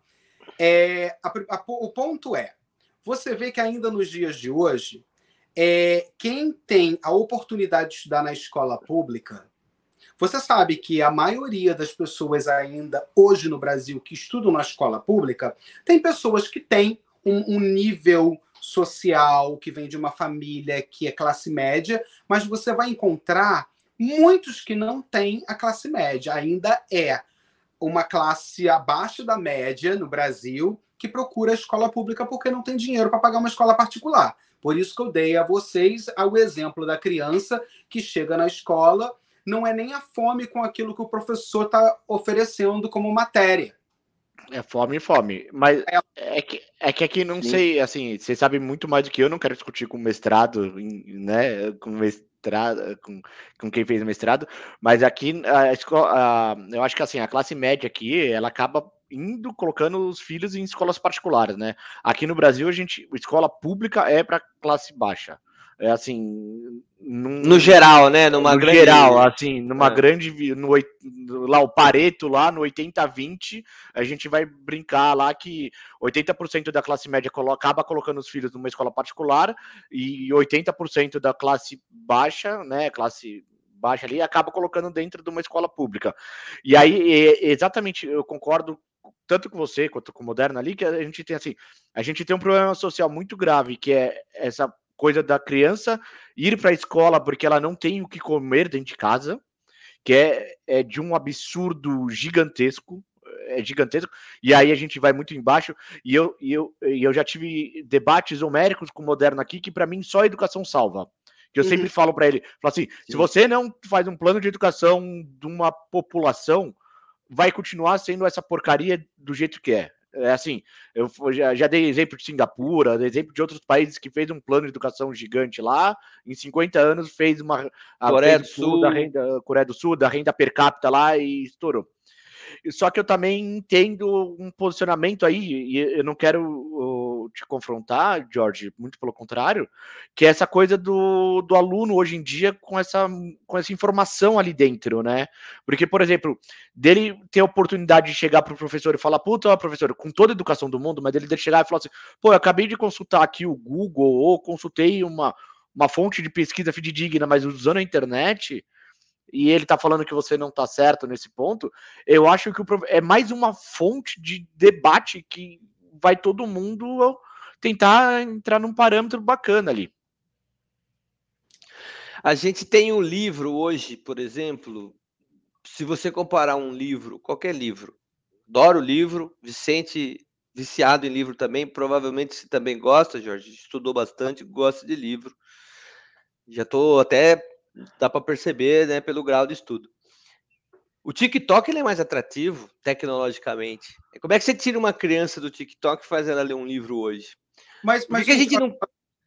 É, a, a, o ponto é: você vê que ainda nos dias de hoje, é, quem tem a oportunidade de estudar na escola pública você sabe que a maioria das pessoas ainda hoje no Brasil que estudam na escola pública tem pessoas que têm um, um nível social, que vem de uma família que é classe média, mas você vai encontrar muitos que não têm a classe média. Ainda é uma classe abaixo da média no Brasil que procura a escola pública porque não tem dinheiro para pagar uma escola particular. Por isso que eu dei a vocês o exemplo da criança que chega na escola não é nem a fome com aquilo que o professor está oferecendo como matéria. É fome e fome. Mas é, é, que, é que aqui não Sim. sei, assim, vocês sabem muito mais do que eu, não quero discutir com mestrado, né? Com mestrado, com, com quem fez mestrado, mas aqui a escola, a, eu acho que assim, a classe média aqui, ela acaba indo colocando os filhos em escolas particulares, né? Aqui no Brasil, a gente, escola pública é para classe baixa é assim num, no geral, né, numa no grande geral, assim, numa é. grande no, lá o Pareto lá no 80/20, a gente vai brincar lá que 80% da classe média colo acaba colocando os filhos numa escola particular e 80% da classe baixa, né, classe baixa ali acaba colocando dentro de uma escola pública. E aí, exatamente, eu concordo tanto com você quanto com o Moderna ali, que a gente tem assim, a gente tem um problema social muito grave, que é essa coisa da criança ir para a escola porque ela não tem o que comer dentro de casa, que é, é de um absurdo gigantesco, é gigantesco, e aí a gente vai muito embaixo, e eu, e eu, e eu já tive debates homéricos com o Moderno aqui, que para mim só a educação salva. Que eu uhum. sempre falo para ele, falo assim, Sim. se você não faz um plano de educação de uma população, vai continuar sendo essa porcaria do jeito que é. É assim, eu já, já, dei exemplo de Singapura, dei exemplo de outros países que fez um plano de educação gigante lá, em 50 anos fez uma a Coreia do Sul, da renda, Coreia do Sul, da renda per capita lá e estourou. Só que eu também entendo um posicionamento aí, e eu não quero te confrontar, George, muito pelo contrário, que é essa coisa do, do aluno hoje em dia com essa, com essa informação ali dentro, né? Porque, por exemplo, dele ter a oportunidade de chegar para o professor e falar, puta, professor, com toda a educação do mundo, mas dele chegar e falar assim, pô, eu acabei de consultar aqui o Google, ou consultei uma, uma fonte de pesquisa fidedigna, mas usando a internet, e ele está falando que você não está certo nesse ponto, eu acho que o, é mais uma fonte de debate que vai todo mundo tentar entrar num parâmetro bacana ali. A gente tem um livro hoje, por exemplo, se você comparar um livro, qualquer livro, adoro livro, Vicente viciado em livro também, provavelmente você também gosta, Jorge, estudou bastante, gosta de livro. Já estou até dá para perceber, né, pelo grau de estudo. O TikTok ele é mais atrativo tecnologicamente. Como é que você tira uma criança do TikTok e faz ela ler um livro hoje? Mas, mas Por que a gente não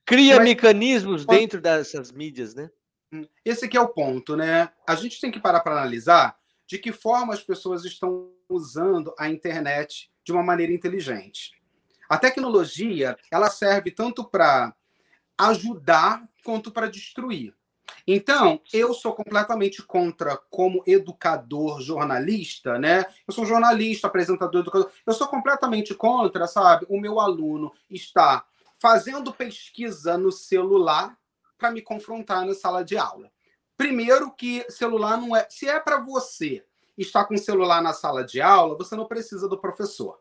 cria mas, mecanismos mas, dentro dessas mídias, né? Esse aqui é o ponto, né? A gente tem que parar para analisar de que forma as pessoas estão usando a internet de uma maneira inteligente. A tecnologia, ela serve tanto para ajudar quanto para destruir. Então, eu sou completamente contra, como educador, jornalista, né? Eu sou jornalista, apresentador, educador. Eu sou completamente contra, sabe? O meu aluno está fazendo pesquisa no celular para me confrontar na sala de aula. Primeiro que celular não é. Se é para você estar com o celular na sala de aula, você não precisa do professor.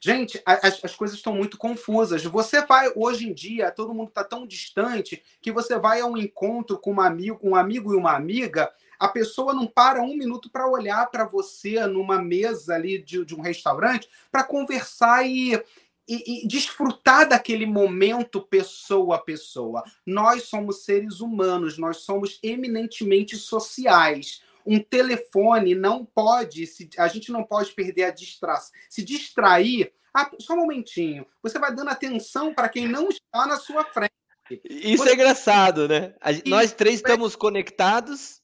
Gente, as, as coisas estão muito confusas. Você vai, hoje em dia, todo mundo está tão distante que você vai a um encontro com um amigo, um amigo e uma amiga, a pessoa não para um minuto para olhar para você numa mesa ali de, de um restaurante para conversar e, e, e, desfrutar daquele momento pessoa a pessoa. Nós somos seres humanos, nós somos eminentemente sociais um telefone não pode, se, a gente não pode perder a distração. Se distrair, ah, só um momentinho, você vai dando atenção para quem não está na sua frente. Isso é engraçado, né? A, nós três estamos conectados.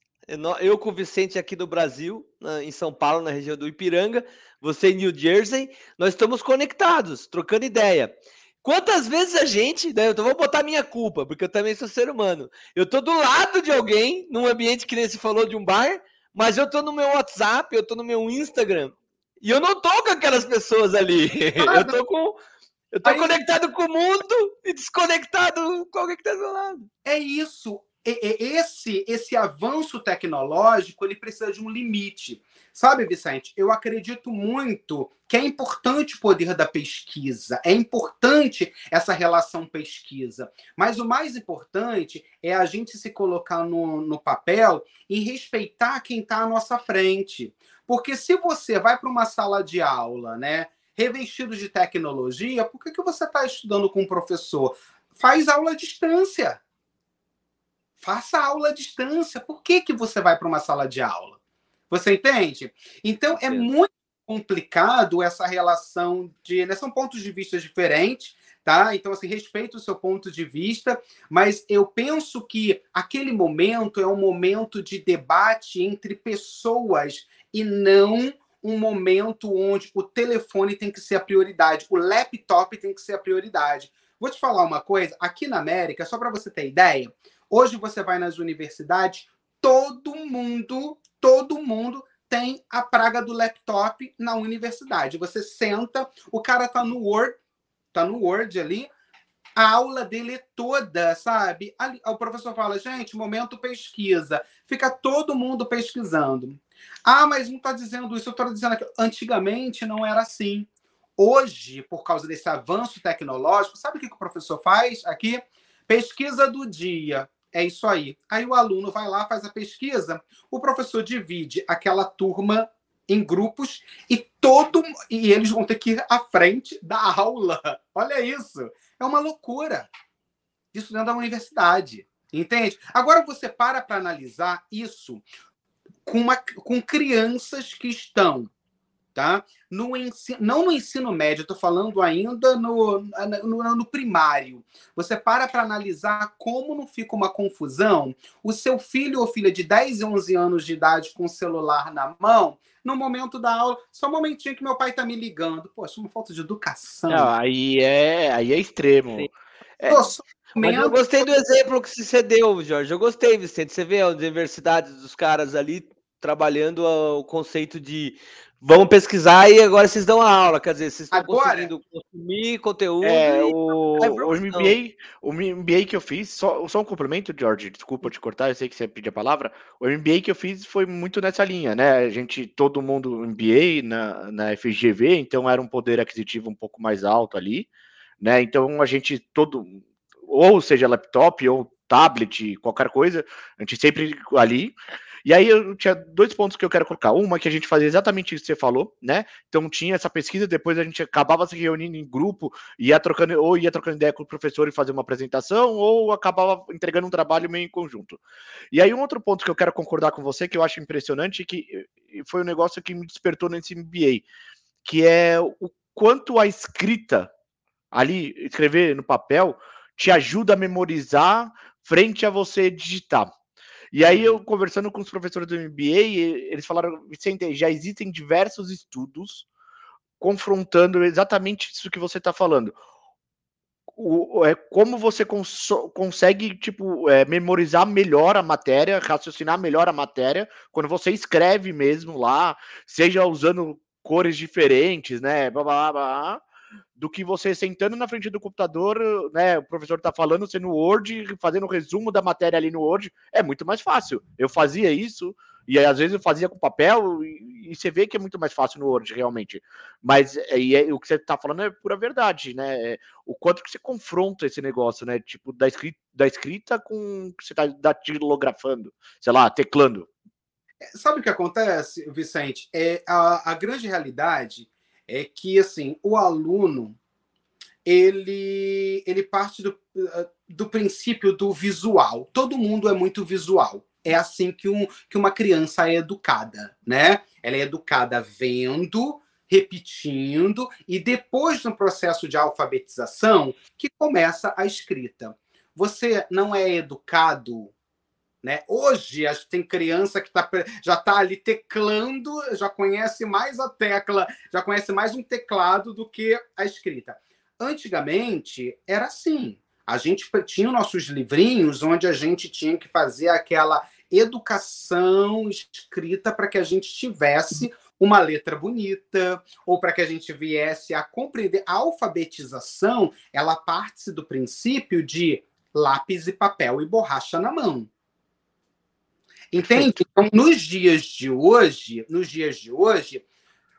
Eu com o Vicente aqui do Brasil, em São Paulo, na região do Ipiranga, você em New Jersey, nós estamos conectados, trocando ideia. Quantas vezes a gente, né, eu vou botar minha culpa, porque eu também sou ser humano. Eu tô do lado de alguém, num ambiente que nem se falou de um bar, mas eu tô no meu WhatsApp, eu tô no meu Instagram, e eu não tô com aquelas pessoas ali. Ah, eu tô com. Eu tô Aí... conectado com o mundo e desconectado com alguém que tá do meu lado. É isso. Esse, esse avanço tecnológico ele precisa de um limite. Sabe, Vicente, eu acredito muito que é importante o poder da pesquisa, é importante essa relação pesquisa, mas o mais importante é a gente se colocar no, no papel e respeitar quem está à nossa frente. Porque se você vai para uma sala de aula, né, revestido de tecnologia, por que, que você está estudando com um professor? Faz aula à distância. Faça aula à distância. Por que, que você vai para uma sala de aula? Você entende? Então, é muito complicado essa relação de. Né, são pontos de vista diferentes, tá? Então, assim, respeito o seu ponto de vista, mas eu penso que aquele momento é um momento de debate entre pessoas e não um momento onde o telefone tem que ser a prioridade, o laptop tem que ser a prioridade. Vou te falar uma coisa, aqui na América, só para você ter ideia, hoje você vai nas universidades, todo mundo todo mundo tem a praga do laptop na universidade. Você senta, o cara tá no Word, tá no Word ali, a aula dele é toda, sabe? Ali, o professor fala, gente, momento pesquisa. Fica todo mundo pesquisando. Ah, mas não está dizendo isso, eu estou dizendo que antigamente não era assim. Hoje, por causa desse avanço tecnológico, sabe o que o professor faz aqui? Pesquisa do dia. É isso aí. Aí o aluno vai lá, faz a pesquisa, o professor divide aquela turma em grupos e todo e eles vão ter que ir à frente da aula. <laughs> Olha isso. É uma loucura. Isso dentro da universidade. Entende? Agora você para para analisar isso com, uma, com crianças que estão tá? No ensino, não no ensino médio, estou falando ainda no, no, no primário. Você para para analisar como não fica uma confusão. O seu filho ou filha de 10 e 11 anos de idade com o celular na mão, no momento da aula, só um momentinho que meu pai está me ligando. Poxa, uma falta de educação. Não, aí é, aí é extremo. É, mas eu gostei do exemplo que você deu, Jorge. Eu gostei, Vicente. Você vê as universidades dos caras ali trabalhando o conceito de vamos pesquisar e agora vocês dão a aula. Quer dizer, vocês estão agora, conseguindo consumir conteúdo. É, o, o, MBA, o MBA que eu fiz, só, só um complemento, George, desculpa te cortar, eu sei que você pediu a palavra. O MBA que eu fiz foi muito nessa linha, né? A gente, todo mundo MBA na, na FGV, então era um poder aquisitivo um pouco mais alto ali, né? Então a gente todo ou seja laptop ou tablet, qualquer coisa, a gente sempre ali. E aí eu tinha dois pontos que eu quero colocar. Uma que a gente fazia exatamente isso que você falou, né? Então tinha essa pesquisa, depois a gente acabava se reunindo em grupo, ia trocando, ou ia trocando ideia com o professor e fazer uma apresentação, ou acabava entregando um trabalho meio em conjunto. E aí um outro ponto que eu quero concordar com você, que eu acho impressionante, que foi um negócio que me despertou nesse MBA, que é o quanto a escrita ali, escrever no papel, te ajuda a memorizar frente a você digitar. E aí eu conversando com os professores do MBA, eles falaram, Vicente, já existem diversos estudos confrontando exatamente isso que você está falando. O, é, como você cons consegue tipo é, memorizar melhor a matéria, raciocinar melhor a matéria quando você escreve mesmo lá, seja usando cores diferentes, né? Blá, blá, blá, do que você sentando na frente do computador, né? O professor está falando, você no Word, fazendo o resumo da matéria ali no Word, é muito mais fácil. Eu fazia isso, e às vezes eu fazia com papel, e, e você vê que é muito mais fácil no Word, realmente. Mas é, e é, o que você está falando é pura verdade, né? É, o quanto que você confronta esse negócio, né? Tipo, da escrita, da escrita com o que você está datilografando, sei lá, teclando. É, sabe o que acontece, Vicente? É, a, a grande realidade é que assim o aluno ele, ele parte do, do princípio do visual. Todo mundo é muito visual. É assim que, um, que uma criança é educada, né? Ela é educada vendo, repetindo, e depois no processo de alfabetização que começa a escrita. Você não é educado né? Hoje tem criança que tá, já está ali teclando, já conhece mais a tecla, já conhece mais um teclado do que a escrita. Antigamente era assim. A gente tinha nossos livrinhos onde a gente tinha que fazer aquela educação escrita para que a gente tivesse uma letra bonita, ou para que a gente viesse a compreender. A alfabetização, ela parte do princípio de lápis e papel e borracha na mão. Entende? Então, nos dias de hoje, nos dias de hoje,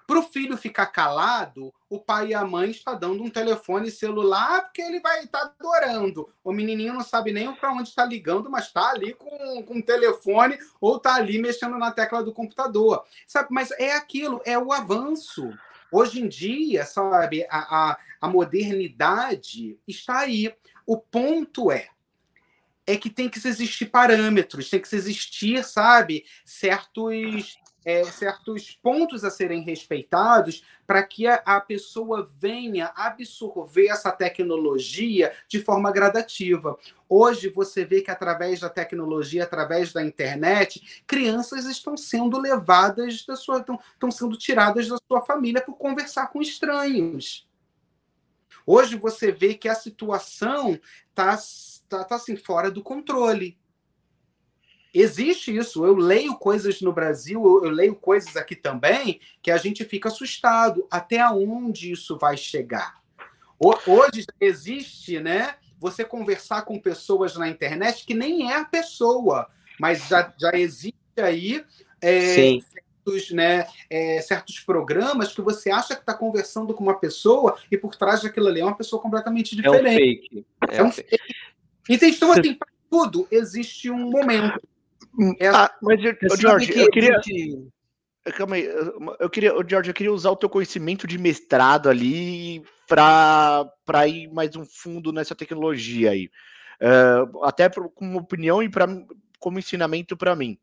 para o filho ficar calado, o pai e a mãe estão dando um telefone celular porque ele vai estar tá adorando. O menininho não sabe nem para onde está ligando, mas está ali com, com o telefone ou está ali mexendo na tecla do computador. Sabe? Mas é aquilo, é o avanço. Hoje em dia, sabe, a, a, a modernidade está aí. O ponto é, é que tem que existir parâmetros, tem que existir, sabe, certos, é, certos pontos a serem respeitados para que a, a, pessoa venha absorver essa tecnologia de forma gradativa. Hoje você vê que através da tecnologia, através da internet, crianças estão sendo levadas da sua, estão, estão sendo tiradas da sua família por conversar com estranhos. Hoje você vê que a situação está tá, tá assim, fora do controle. Existe isso. Eu leio coisas no Brasil, eu, eu leio coisas aqui também, que a gente fica assustado. Até onde isso vai chegar? Hoje já existe, né? Você conversar com pessoas na internet que nem é a pessoa, mas já, já existe aí é, certos, né, é, certos programas que você acha que está conversando com uma pessoa e por trás daquilo ali é uma pessoa completamente diferente. É um fake. É, é um fake. Então, assim, para tudo existe um momento. É ah, mas, Jorge, eu queria. Calma aí, eu queria, George, eu queria usar o teu conhecimento de mestrado ali para ir mais um fundo nessa tecnologia aí. Uh, até como opinião e pra, como ensinamento para mim.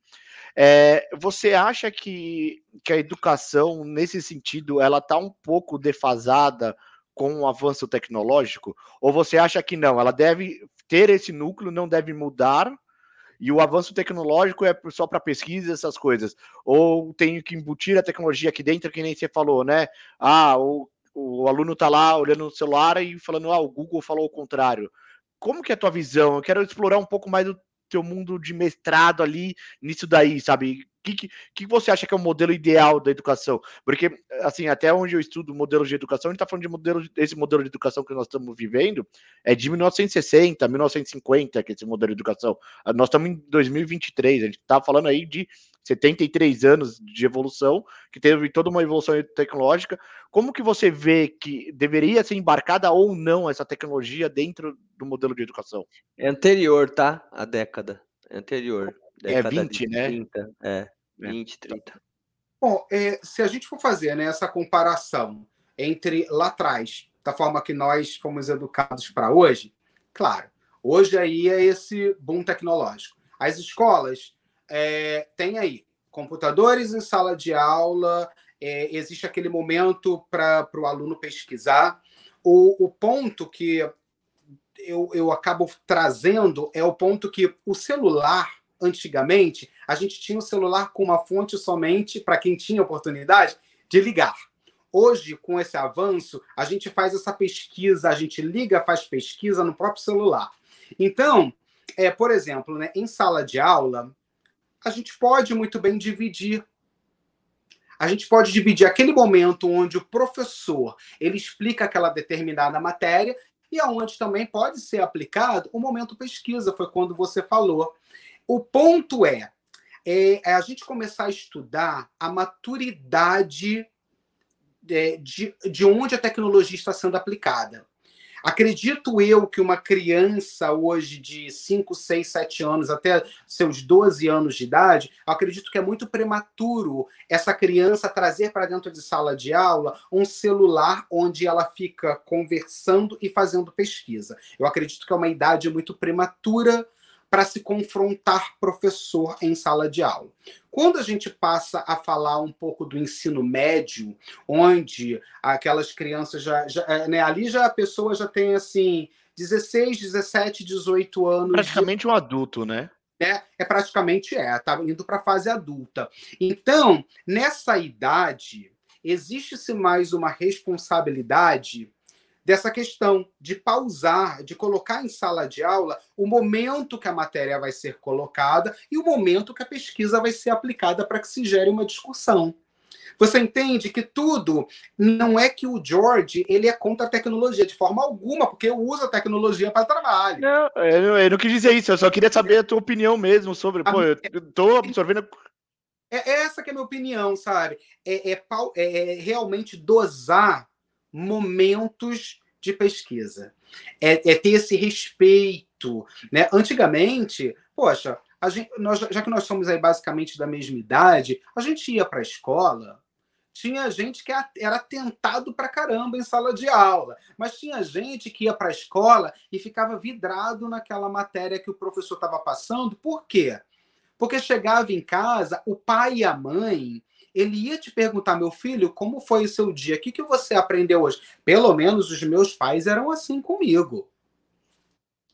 É, você acha que, que a educação, nesse sentido, ela está um pouco defasada com o avanço tecnológico? Ou você acha que não? Ela deve ter esse núcleo, não deve mudar, e o avanço tecnológico é só para pesquisa, essas coisas. Ou tenho que embutir a tecnologia aqui dentro, que nem você falou, né? Ah, o, o aluno está lá olhando no celular e falando, ah, o Google falou o contrário. Como que é a tua visão? Eu quero explorar um pouco mais do teu mundo de mestrado ali nisso daí, sabe? Que, que, que, você acha que é o modelo ideal da educação? Porque, assim, até onde eu estudo modelos de educação, a gente está falando de modelo, esse modelo de educação que nós estamos vivendo é de 1960, 1950, que é esse modelo de educação. Nós estamos em 2023, a gente está falando aí de 73 anos de evolução, que teve toda uma evolução tecnológica. Como que você vê que deveria ser embarcada ou não essa tecnologia dentro do modelo de educação? É anterior, tá? A década. É anterior. É década é 20, né? 30, é, 20, 30. Bom, é, se a gente for fazer né, essa comparação entre lá atrás, da forma que nós fomos educados para hoje, claro, hoje aí é esse boom tecnológico. As escolas é, tem aí computadores em sala de aula, é, existe aquele momento para o aluno pesquisar. O, o ponto que eu, eu acabo trazendo é o ponto que o celular, antigamente, a gente tinha o celular com uma fonte somente para quem tinha oportunidade de ligar. Hoje, com esse avanço, a gente faz essa pesquisa, a gente liga, faz pesquisa no próprio celular. Então, é, por exemplo, né, em sala de aula, a gente pode muito bem dividir. A gente pode dividir aquele momento onde o professor ele explica aquela determinada matéria e aonde também pode ser aplicado o momento pesquisa, foi quando você falou. O ponto é, é, é a gente começar a estudar a maturidade de, de, de onde a tecnologia está sendo aplicada. Acredito eu que uma criança hoje de 5, 6, 7 anos, até seus 12 anos de idade, acredito que é muito prematuro essa criança trazer para dentro de sala de aula um celular onde ela fica conversando e fazendo pesquisa. Eu acredito que é uma idade muito prematura para se confrontar professor em sala de aula. Quando a gente passa a falar um pouco do ensino médio, onde aquelas crianças já, já é, né, ali já a pessoa já tem assim 16, 17, 18 anos. Praticamente de... um adulto, né? É, é praticamente é, tá indo para a fase adulta. Então, nessa idade, existe-se mais uma responsabilidade dessa questão de pausar, de colocar em sala de aula o momento que a matéria vai ser colocada e o momento que a pesquisa vai ser aplicada para que se gere uma discussão. Você entende que tudo não é que o George ele é contra a tecnologia de forma alguma, porque usa a tecnologia para trabalho. Não, eu, eu, não quis dizer isso, eu só queria saber a tua opinião mesmo sobre. Pô, eu estou absorvendo. É, é essa que é a minha opinião, sabe? É, é, é realmente dosar momentos de pesquisa. É, é ter esse respeito. Né? Antigamente, poxa, gente, nós, já que nós somos aí basicamente da mesma idade, a gente ia para a escola, tinha gente que era tentado para caramba em sala de aula, mas tinha gente que ia para a escola e ficava vidrado naquela matéria que o professor estava passando. Por quê? Porque chegava em casa, o pai e a mãe ele ia te perguntar, meu filho, como foi o seu dia? O que, que você aprendeu hoje? Pelo menos os meus pais eram assim comigo.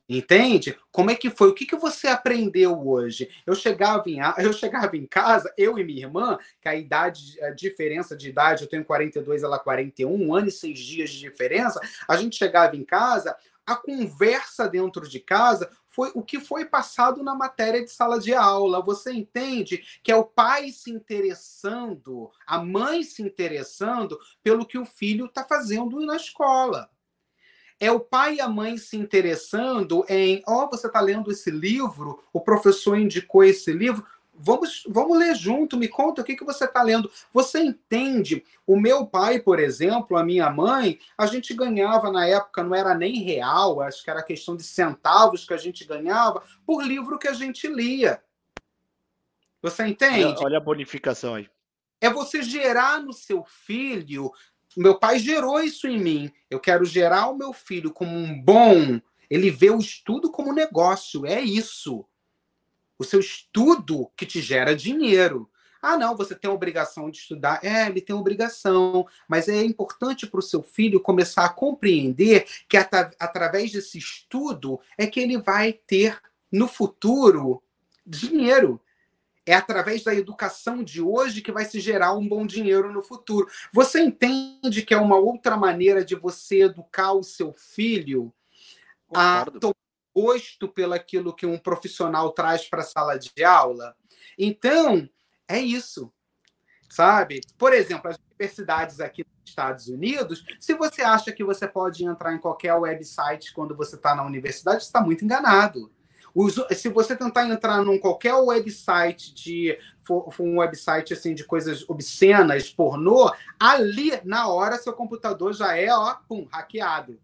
Entende? Como é que foi? O que, que você aprendeu hoje? Eu chegava, em, eu chegava em casa, eu e minha irmã, que a idade, a diferença de idade, eu tenho 42, ela 41, um ano e seis dias de diferença. A gente chegava em casa, a conversa dentro de casa foi o que foi passado na matéria de sala de aula. Você entende que é o pai se interessando, a mãe se interessando pelo que o filho está fazendo na escola. É o pai e a mãe se interessando em, ó, oh, você está lendo esse livro, o professor indicou esse livro, Vamos, vamos ler junto, me conta o que, que você está lendo. Você entende? O meu pai, por exemplo, a minha mãe, a gente ganhava na época, não era nem real, acho que era questão de centavos que a gente ganhava por livro que a gente lia. Você entende? Olha, olha a bonificação aí. É você gerar no seu filho. Meu pai gerou isso em mim. Eu quero gerar o meu filho como um bom. Ele vê o estudo como negócio. É isso. O seu estudo que te gera dinheiro. Ah, não, você tem a obrigação de estudar. É, ele tem obrigação, mas é importante para o seu filho começar a compreender que at através desse estudo é que ele vai ter no futuro dinheiro. É através da educação de hoje que vai se gerar um bom dinheiro no futuro. Você entende que é uma outra maneira de você educar o seu filho Concordo. a tomar gosto pelaquilo que um profissional traz para a sala de aula? Então, é isso. Sabe? Por exemplo, as universidades aqui nos Estados Unidos, se você acha que você pode entrar em qualquer website quando você está na universidade, está muito enganado. se você tentar entrar num qualquer website de for, for, um website assim de coisas obscenas, pornô, ali na hora seu computador já é ó, pum, hackeado.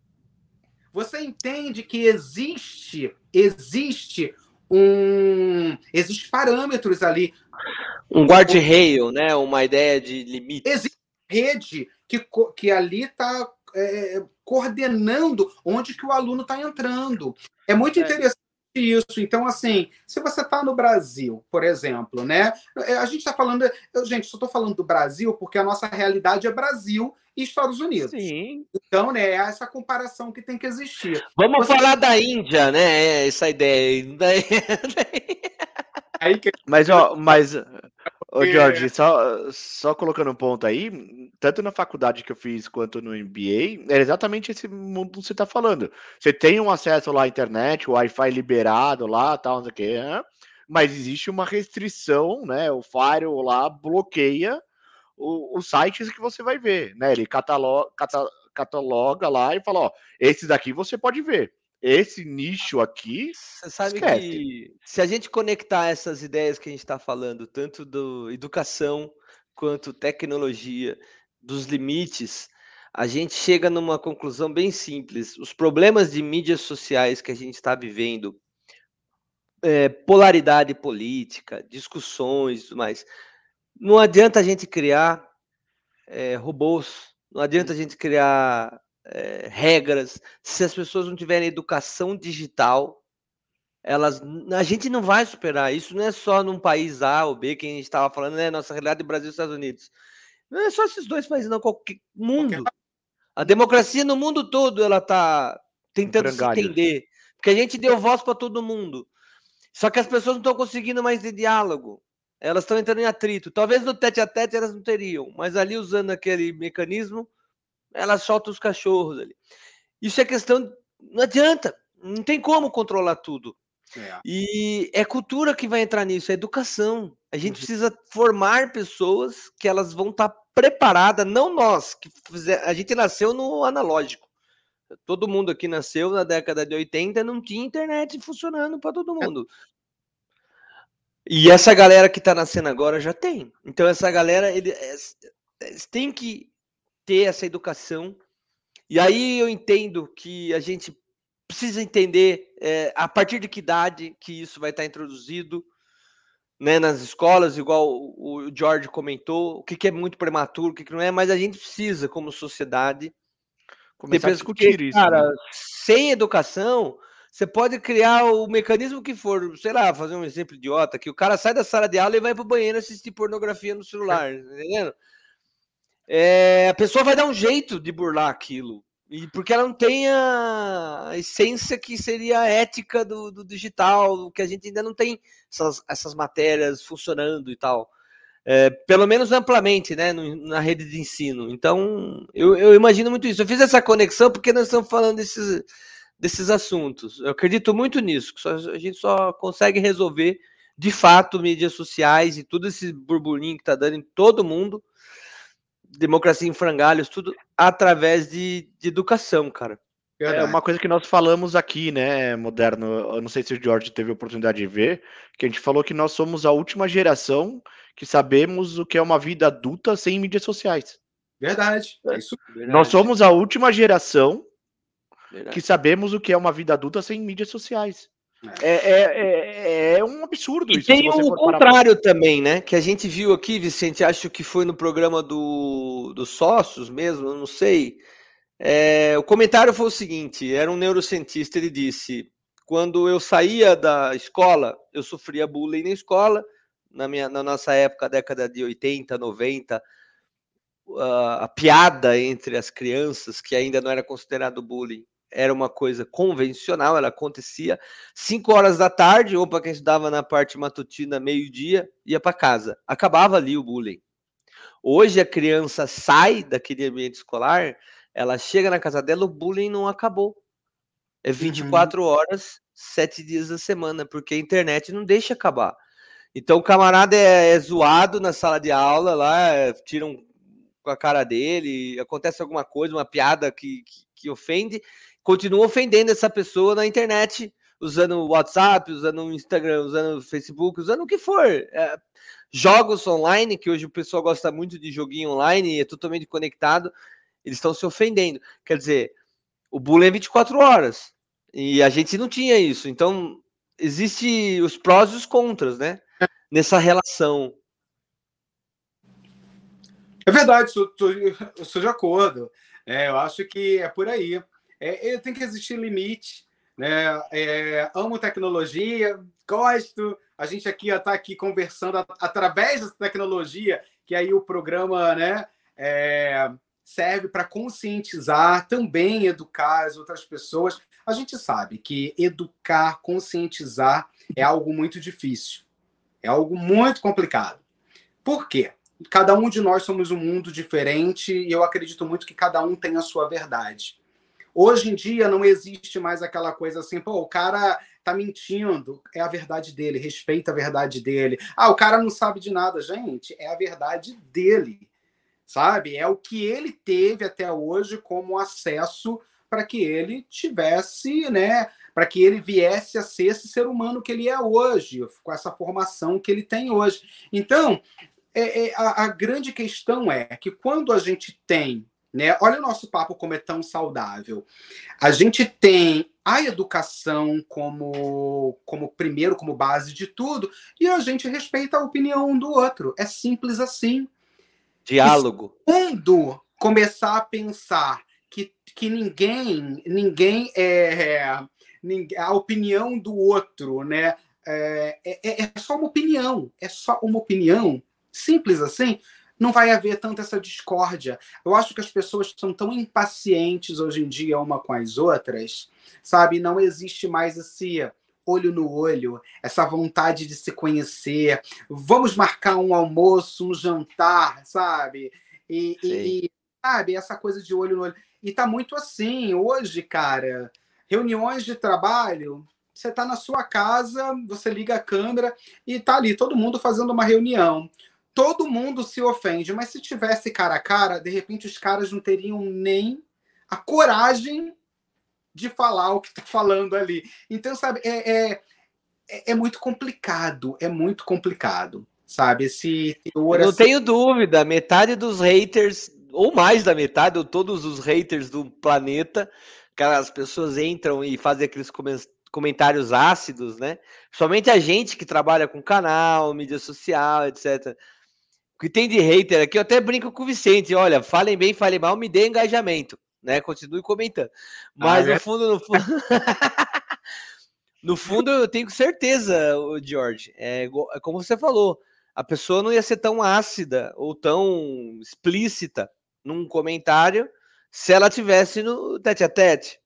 Você entende que existe existe um existe parâmetros ali um guardrail, né? Uma ideia de limite. Existe rede que, que ali está é, coordenando onde que o aluno está entrando. É muito é. interessante isso. Então, assim, se você está no Brasil, por exemplo, né? É, a gente está falando. Eu, gente, só estou falando do Brasil porque a nossa realidade é Brasil e Estados Unidos. Sim. Então, né, é essa comparação que tem que existir. Vamos você... falar da Índia, né? Essa ideia. Aí <laughs> que... Mas, ó, mas <laughs> Ô, Jorge, só, só colocando um ponto aí, tanto na faculdade que eu fiz quanto no MBA, é exatamente esse mundo que você está falando. Você tem um acesso lá à internet, o Wi-Fi liberado lá, tal, não sei o quê, né? mas existe uma restrição, né? O firewall lá bloqueia os sites que você vai ver, né? Ele cataloga, cataloga lá e fala, ó, esses daqui você pode ver esse nicho aqui. Você sabe esquece. que se a gente conectar essas ideias que a gente está falando, tanto do educação quanto tecnologia, dos limites, a gente chega numa conclusão bem simples. Os problemas de mídias sociais que a gente está vivendo, é, polaridade política, discussões e tudo mais, não adianta a gente criar é, robôs, não adianta a gente criar é, regras, se as pessoas não tiverem educação digital, elas, a gente não vai superar. Isso não é só num país A ou B que a gente estava falando, né? Nossa realidade do Brasil e Estados Unidos. Não é só esses dois países, não. Qualquer mundo. A democracia no mundo todo ela está tentando se entender, porque a gente deu voz para todo mundo. Só que as pessoas não estão conseguindo mais de diálogo. Elas estão entrando em atrito. Talvez no tete a tete elas não teriam, mas ali usando aquele mecanismo, ela solta os cachorros ali. Isso é questão. Não adianta, não tem como controlar tudo. É. E é cultura que vai entrar nisso, é educação. A gente uhum. precisa formar pessoas que elas vão estar tá preparadas, não nós, que fizer, a gente nasceu no analógico. Todo mundo aqui nasceu na década de 80, não tinha internet funcionando para todo é. mundo. E essa galera que está nascendo agora já tem. Então essa galera, eles, eles têm que ter essa educação. E aí eu entendo que a gente precisa entender é, a partir de que idade que isso vai estar introduzido né, nas escolas, igual o, George comentou, o que, que é muito prematuro, o que, que não é, mas a gente precisa, como sociedade, começar a discutir isso. Cara, né? sem educação, você pode criar o mecanismo que for, sei lá, fazer um exemplo idiota, que o cara sai da sala de aula e vai para o banheiro assistir pornografia no celular, é. entendendo? é, a pessoa vai dar um jeito de burlar aquilo. E porque ela não tem a essência que seria a ética do, do digital, que a gente ainda não tem essas, essas matérias funcionando e tal. É, pelo menos amplamente, né, na rede de ensino. Então, eu, eu, imagino muito isso. Eu fiz essa conexão porque nós estamos falando desses, desses assuntos. Eu acredito muito nisso, que só, a gente só consegue resolver, de fato, mídias sociais e tudo esse burburinho que está dando em todo mundo, democracia em frangalhos, tudo através de, de educação, cara. É uma coisa que nós falamos aqui, né, moderno. Eu não sei se o George teve a oportunidade de ver, que a gente falou que nós somos a última geração que sabemos o que é uma vida adulta sem mídias sociais. Verdade. É isso. Verdade. Nós somos a última geração Verdade. que sabemos o que é uma vida adulta sem mídias sociais. É, é, é, é, um absurdo e isso. Tem o contrário também, né? Que a gente viu aqui, Vicente, acho que foi no programa do, dos sócios mesmo, não sei. É, o comentário foi o seguinte: era um neurocientista, ele disse: quando eu saía da escola, eu sofria bullying na escola. Na, minha, na nossa época, década de 80, 90, a piada entre as crianças, que ainda não era considerado bullying, era uma coisa convencional, ela acontecia 5 horas da tarde, ou para quem estudava na parte matutina, meio-dia, ia para casa. Acabava ali o bullying. Hoje a criança sai daquele ambiente escolar, ela chega na casa dela, o bullying não acabou. É 24 uhum. horas, 7 dias da semana, porque a internet não deixa acabar. Então o camarada é, é zoado na sala de aula, lá, é, tiram com a cara dele, acontece alguma coisa, uma piada que, que, que ofende, continua ofendendo essa pessoa na internet, usando o WhatsApp, usando o Instagram, usando o Facebook, usando o que for. É, jogos online, que hoje o pessoal gosta muito de joguinho online e é totalmente conectado, eles estão se ofendendo. Quer dizer, o bullying é 24 horas. E a gente não tinha isso. Então, existe os prós e os contras, né? Nessa relação. É verdade, sou de acordo. É, eu acho que é por aí. É, tem que existir limite. Né? É, amo tecnologia, gosto. A gente aqui está aqui conversando através dessa tecnologia, que aí o programa né, é, serve para conscientizar, também educar as outras pessoas. A gente sabe que educar, conscientizar é algo muito difícil, é algo muito complicado. Por quê? Cada um de nós somos um mundo diferente e eu acredito muito que cada um tem a sua verdade. Hoje em dia não existe mais aquela coisa assim, pô, o cara tá mentindo, é a verdade dele, respeita a verdade dele. Ah, o cara não sabe de nada, gente, é a verdade dele, sabe? É o que ele teve até hoje como acesso para que ele tivesse, né, para que ele viesse a ser esse ser humano que ele é hoje, com essa formação que ele tem hoje. Então, é, é, a, a grande questão é que quando a gente tem né? Olha o nosso papo como é tão saudável. A gente tem a educação como, como primeiro, como base de tudo, e a gente respeita a opinião um do outro. É simples assim. Diálogo. E quando começar a pensar que, que ninguém, ninguém é, é a opinião do outro, né? É, é, é só uma opinião, é só uma opinião, simples assim não vai haver tanta essa discórdia. Eu acho que as pessoas são tão impacientes hoje em dia uma com as outras, sabe? Não existe mais esse olho no olho, essa vontade de se conhecer. Vamos marcar um almoço, um jantar, sabe? E, e, sabe, essa coisa de olho no olho. E tá muito assim hoje, cara. Reuniões de trabalho, você está na sua casa, você liga a câmera e tá ali todo mundo fazendo uma reunião todo mundo se ofende, mas se tivesse cara a cara, de repente os caras não teriam nem a coragem de falar o que está falando ali. Então, sabe, é, é, é, é, muito complicado, é muito complicado, sabe? Esse teor, Não assim... tenho dúvida, metade dos haters, ou mais da metade, ou todos os haters do planeta, aquelas pessoas entram e fazem aqueles comentários ácidos, né? Somente a gente que trabalha com canal, mídia social, etc o que tem de hater aqui, eu até brinco com o Vicente. Olha, falem bem, falem mal, me dê engajamento, né? Continue comentando. Mas ah, no é? fundo, no fundo. <laughs> no fundo, eu tenho certeza, o George. É, é como você falou, a pessoa não ia ser tão ácida ou tão explícita num comentário se ela tivesse no tete a tete.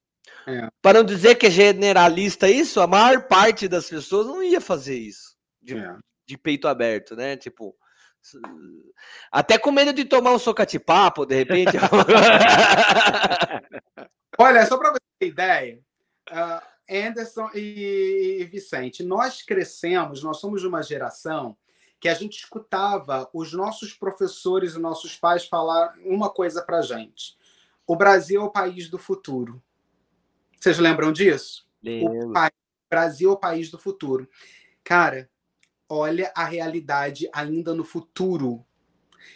É. Para não dizer que é generalista isso, a maior parte das pessoas não ia fazer isso de, é. de peito aberto, né? Tipo, até com medo de tomar um socatipapo, de repente. <laughs> Olha, só para você ter ideia, uh, Anderson e, e Vicente, nós crescemos, nós somos de uma geração que a gente escutava os nossos professores e nossos pais falar uma coisa para gente: o Brasil é o país do futuro. Vocês lembram disso? O país, Brasil é o país do futuro. Cara, olha a realidade ainda no futuro.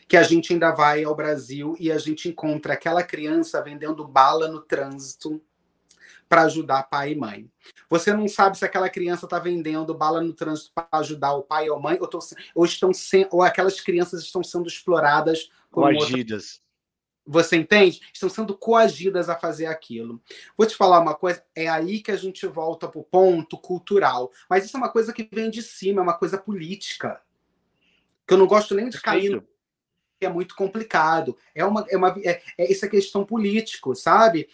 Que a gente ainda vai ao Brasil e a gente encontra aquela criança vendendo bala no trânsito para ajudar pai e mãe. Você não sabe se aquela criança está vendendo bala no trânsito para ajudar o pai ou mãe, ou, tô, ou, estão ou aquelas crianças estão sendo exploradas por Coagidas. Você entende? Estão sendo coagidas a fazer aquilo. Vou te falar uma coisa, é aí que a gente volta para o ponto cultural. Mas isso é uma coisa que vem de cima, é uma coisa política. Que eu não gosto nem de cair no é muito complicado. É uma, é uma é, é, isso é questão político, sabe?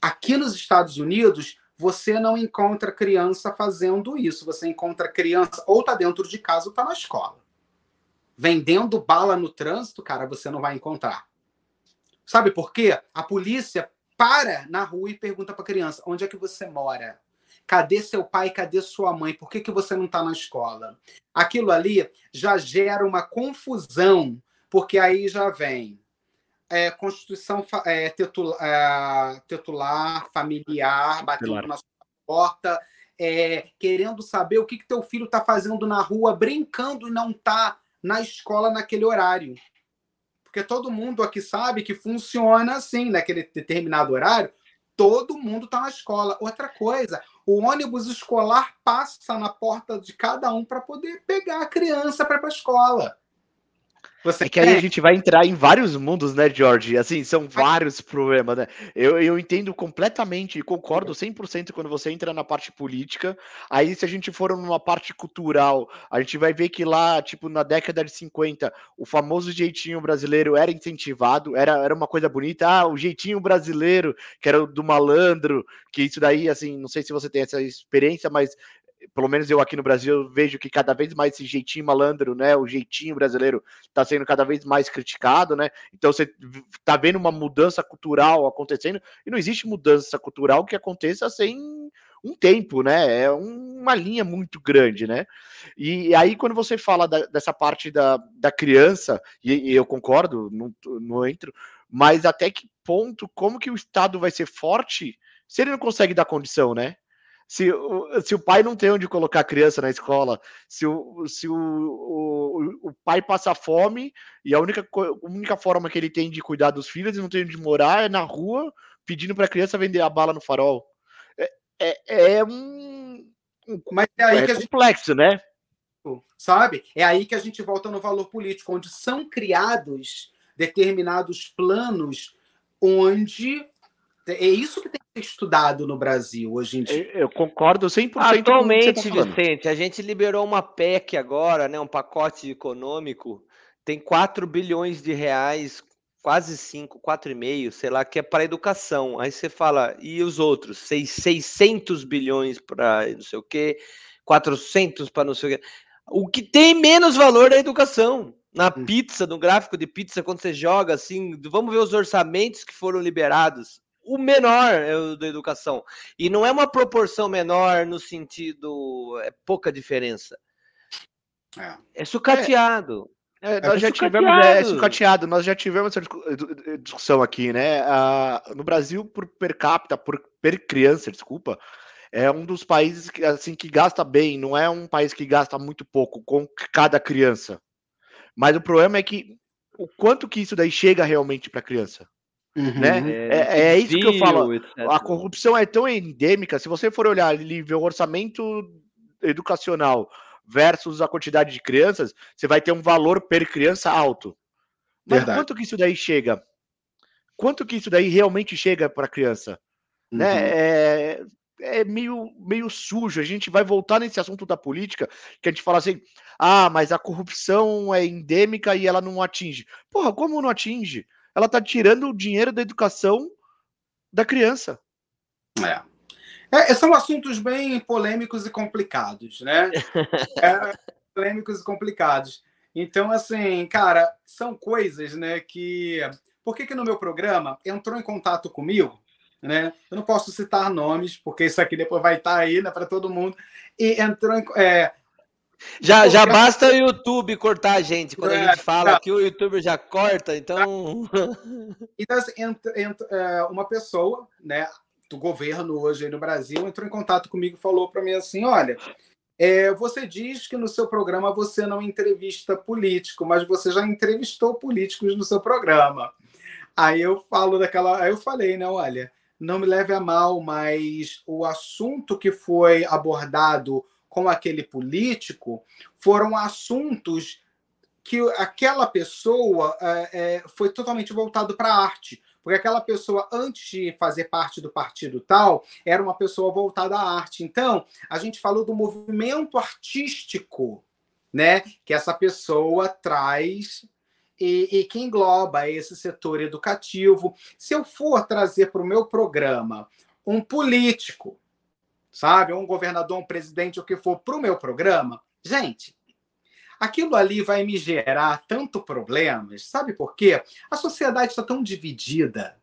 Aqui nos Estados Unidos, você não encontra criança fazendo isso. Você encontra criança ou tá dentro de casa ou tá na escola. Vendendo bala no trânsito, cara, você não vai encontrar. Sabe por quê? A polícia para na rua e pergunta para a criança: onde é que você mora? Cadê seu pai? Cadê sua mãe? Por que, que você não está na escola? Aquilo ali já gera uma confusão, porque aí já vem é, Constituição é, é, titular, familiar, batendo na sua porta, é, querendo saber o que, que teu filho está fazendo na rua, brincando e não está na escola naquele horário. Porque todo mundo aqui sabe que funciona assim, naquele determinado horário, todo mundo está na escola. Outra coisa, o ônibus escolar passa na porta de cada um para poder pegar a criança para ir para a escola. Você é que aí a gente vai entrar em vários mundos, né, George? Assim, são vários problemas, né? Eu, eu entendo completamente e concordo 100% quando você entra na parte política. Aí, se a gente for numa parte cultural, a gente vai ver que lá, tipo, na década de 50, o famoso jeitinho brasileiro era incentivado, era, era uma coisa bonita. Ah, o jeitinho brasileiro, que era do malandro, que isso daí, assim, não sei se você tem essa experiência, mas pelo menos eu aqui no Brasil vejo que cada vez mais esse jeitinho malandro, né, o jeitinho brasileiro está sendo cada vez mais criticado, né? Então você está vendo uma mudança cultural acontecendo e não existe mudança cultural que aconteça sem um tempo, né? É uma linha muito grande, né? E, aí quando você fala da, dessa parte da, da criança e, e eu concordo, não, não entro, mas até que ponto, como que o Estado vai ser forte se ele não consegue dar condição, né? Se, se o pai não tem onde colocar a criança na escola, se o, se o, o, o pai passa fome e a única, a única forma que ele tem de cuidar dos filhos e não tem onde morar é na rua pedindo para a criança vender a bala no farol. É, é, é um, Mas é aí é que complexo, gente... né? Sabe? É aí que a gente volta no valor político, onde são criados determinados planos onde é isso que tem que ser estudado no Brasil hoje em dia. Eu concordo 100% Atualmente, com tá Vicente, a gente liberou uma PEC agora, né, um pacote econômico, tem 4 bilhões de reais, quase 5, 4,5, sei lá, que é para educação. Aí você fala, e os outros? 600 bilhões para não sei o quê, 400 para não sei o quê. O que tem menos valor é a educação na hum. pizza, no gráfico de pizza, quando você joga assim, vamos ver os orçamentos que foram liberados o menor é o da educação. E não é uma proporção menor no sentido. É pouca diferença. É, é sucateado. É, é nós é já tivemos é, sucateado, nós já tivemos essa discussão aqui, né? Uh, no Brasil, por per capita, por per criança, desculpa, é um dos países que, assim, que gasta bem, não é um país que gasta muito pouco com cada criança. Mas o problema é que o quanto que isso daí chega realmente para a criança. Uhum. Né? É, é, é isso que eu falo. A corrupção é tão endêmica. Se você for olhar ali, ver o orçamento educacional versus a quantidade de crianças, você vai ter um valor per criança alto. Mas Verdade. quanto que isso daí chega? Quanto que isso daí realmente chega para a criança? Né? Uhum. Né? É, é meio, meio sujo. A gente vai voltar nesse assunto da política, que a gente fala assim: ah, mas a corrupção é endêmica e ela não atinge. Porra, como não atinge? Ela está tirando o dinheiro da educação da criança. É. é. são assuntos bem polêmicos e complicados, né? <laughs> é, polêmicos e complicados. Então, assim, cara, são coisas, né, que... Por que que no meu programa entrou em contato comigo, né? Eu não posso citar nomes, porque isso aqui depois vai estar aí, né, para todo mundo. E entrou em... É, já, já basta o YouTube cortar a gente. Quando é, a gente fala que o YouTube já corta, então. <laughs> Então, assim, é, uma pessoa né, do governo hoje no Brasil entrou em contato comigo e falou para mim assim: olha. É, você diz que no seu programa você não entrevista político, mas você já entrevistou políticos no seu programa. Aí eu falo daquela. Aí eu falei, né? Olha, não me leve a mal, mas o assunto que foi abordado com aquele político foram assuntos que aquela pessoa é, é, foi totalmente voltado para a arte. Porque aquela pessoa, antes de fazer parte do partido tal, era uma pessoa voltada à arte. Então, a gente falou do movimento artístico, né? Que essa pessoa traz e, e que engloba esse setor educativo. Se eu for trazer para o meu programa um político, sabe, um governador, um presidente, o que for, para o meu programa, gente, aquilo ali vai me gerar tanto problemas. Sabe por quê? A sociedade está tão dividida,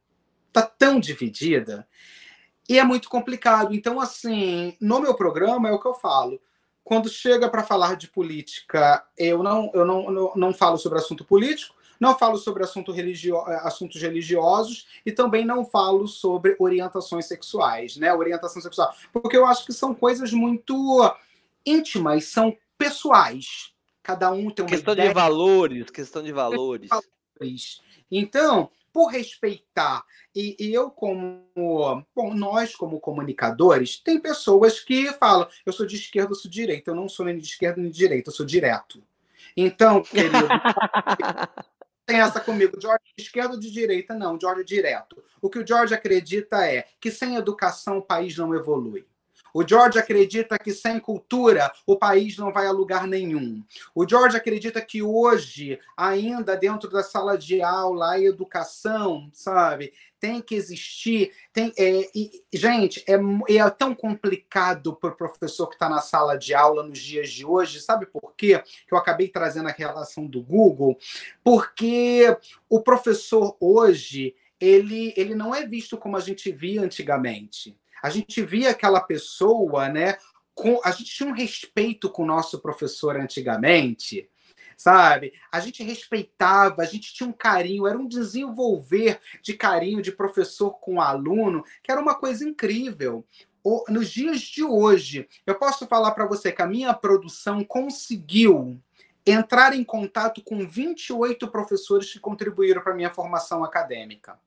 está tão dividida, e é muito complicado. Então, assim, no meu programa é o que eu falo. Quando chega para falar de política, eu não, eu não, não, não falo sobre assunto político, não falo sobre assunto religio... assuntos religiosos e também não falo sobre orientações sexuais, né? Orientação sexual. Porque eu acho que são coisas muito íntimas, são pessoais. Cada um tem uma questão ideia. de valores, questão de valores. Então, por respeitar, e, e, eu como, bom, nós como comunicadores, tem pessoas que falam, eu sou de esquerda, eu sou de direita, eu não sou nem de esquerda nem de direita, eu sou direto. Então, <laughs> querido, tem essa comigo, George de esquerda ou de direita? Não, George direto. O que o George acredita é que sem educação o país não evolui. O George acredita que sem cultura o país não vai a lugar nenhum. O George acredita que hoje, ainda dentro da sala de aula, a educação, sabe, tem que existir. Tem, é, e, gente, é, é tão complicado para o professor que está na sala de aula nos dias de hoje. Sabe por quê? Que eu acabei trazendo a relação do Google. Porque o professor hoje ele, ele não é visto como a gente via antigamente a gente via aquela pessoa, né? Com, a gente tinha um respeito com o nosso professor antigamente, sabe? A gente respeitava, a gente tinha um carinho, era um desenvolver de carinho de professor com aluno, que era uma coisa incrível. Nos dias de hoje, eu posso falar para você que a minha produção conseguiu entrar em contato com 28 professores que contribuíram para a minha formação acadêmica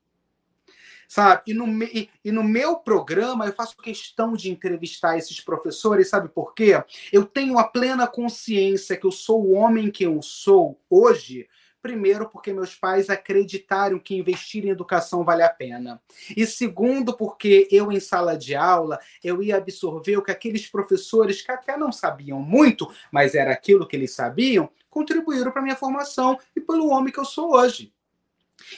sabe? E no, e, e no meu programa eu faço questão de entrevistar esses professores, sabe por quê? Eu tenho a plena consciência que eu sou o homem que eu sou hoje Primeiro, porque meus pais acreditaram que investir em educação vale a pena. E segundo, porque eu, em sala de aula, eu ia absorver o que aqueles professores que até não sabiam muito, mas era aquilo que eles sabiam, contribuíram para minha formação e pelo homem que eu sou hoje.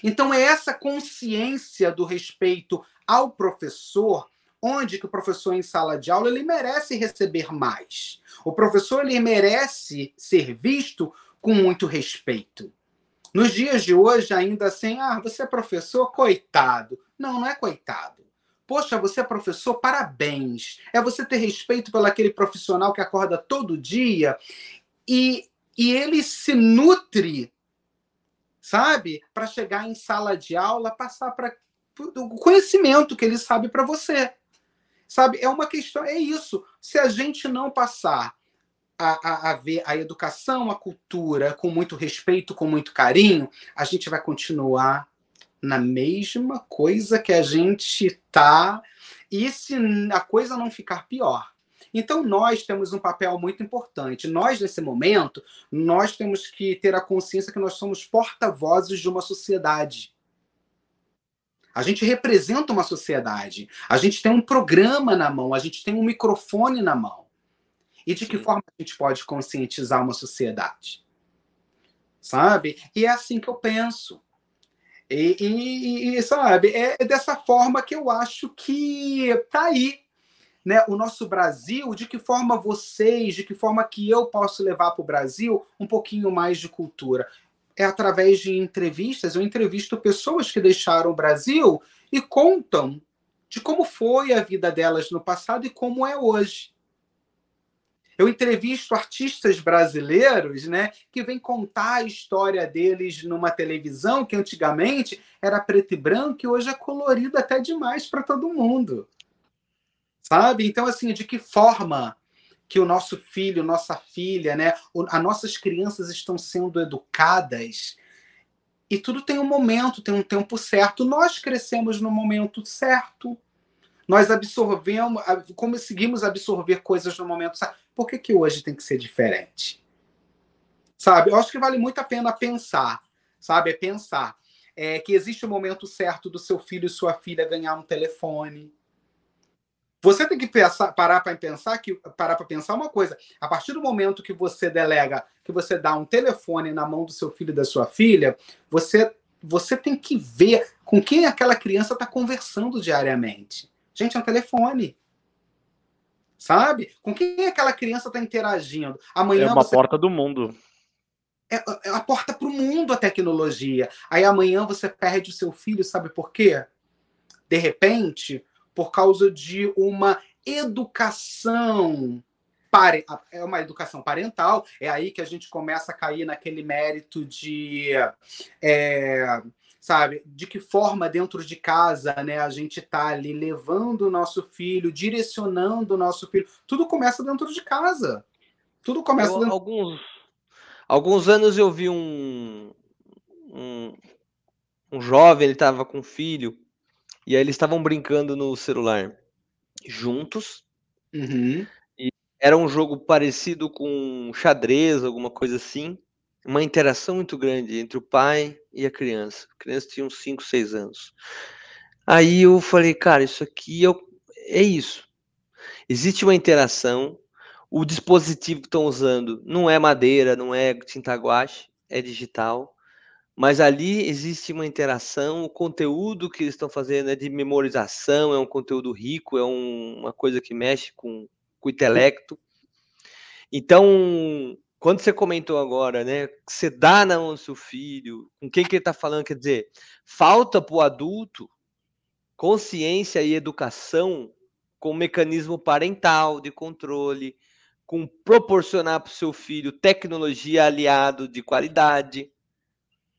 Então é essa consciência do respeito ao professor onde que o professor em sala de aula ele merece receber mais. O professor ele merece ser visto com muito respeito. Nos dias de hoje, ainda assim, ah, você é professor, coitado. Não, não é coitado. Poxa, você é professor, parabéns. É você ter respeito pelo aquele profissional que acorda todo dia e, e ele se nutre sabe? Para chegar em sala de aula, passar para o conhecimento que ele sabe para você. Sabe? É uma questão, é isso. Se a gente não passar a, a, a, ver a educação, a cultura com muito respeito, com muito carinho, a gente vai continuar na mesma coisa que a gente tá. E se a coisa não ficar pior, então, nós temos um papel muito importante. Nós, nesse momento, nós temos que ter a consciência que nós somos porta-vozes de uma sociedade. A gente representa uma sociedade. A gente tem um programa na mão, a gente tem um microfone na mão. E de que Sim. forma a gente pode conscientizar uma sociedade? Sabe? E é assim que eu penso. E, e, e sabe, é dessa forma que eu acho que tá aí né, o nosso Brasil, de que forma vocês, de que forma que eu posso levar para o Brasil um pouquinho mais de cultura? É através de entrevistas. Eu entrevisto pessoas que deixaram o Brasil e contam de como foi a vida delas no passado e como é hoje. Eu entrevisto artistas brasileiros, né, que vêm contar a história deles numa televisão que antigamente era preto e branco e hoje é colorido até demais para todo mundo sabe? Então, assim, de que forma que o nosso filho, nossa filha, né, as nossas crianças estão sendo educadas e tudo tem um momento, tem um tempo certo. Nós crescemos no momento certo. Nós absorvemos, conseguimos absorver coisas no momento certo. Por que, que hoje tem que ser diferente? sabe? Eu acho que vale muito a pena pensar, sabe? É pensar é, que existe o momento certo do seu filho e sua filha ganhar um telefone. Você tem que pensar, parar para pensar que parar para pensar uma coisa. A partir do momento que você delega, que você dá um telefone na mão do seu filho e da sua filha, você você tem que ver com quem aquela criança está conversando diariamente. Gente, é um telefone. Sabe? Com quem aquela criança está interagindo? Amanhã é uma você... porta do mundo. É, é a porta para o mundo a tecnologia. Aí amanhã você perde o seu filho, sabe por quê? De repente, por causa de uma educação é uma educação parental, é aí que a gente começa a cair naquele mérito de, é, sabe, de que forma dentro de casa, né, a gente está ali levando o nosso filho, direcionando o nosso filho. Tudo começa dentro de casa. Tudo começa eu, dentro... Alguns, alguns anos eu vi um, um, um jovem, ele estava com um filho, e aí eles estavam brincando no celular juntos. Uhum. Era um jogo parecido com xadrez, alguma coisa assim. Uma interação muito grande entre o pai e a criança. A criança tinha uns 5, 6 anos. Aí eu falei, cara, isso aqui é, é isso. Existe uma interação. O dispositivo que estão usando não é madeira, não é tinta guache, é digital. Mas ali existe uma interação, o conteúdo que eles estão fazendo é de memorização, é um conteúdo rico, é um, uma coisa que mexe com, com o intelecto. Então, quando você comentou agora, né, que você dá na mão do seu filho, com quem que ele está falando, quer dizer, falta para o adulto consciência e educação com mecanismo parental de controle, com proporcionar para o seu filho tecnologia aliado de qualidade.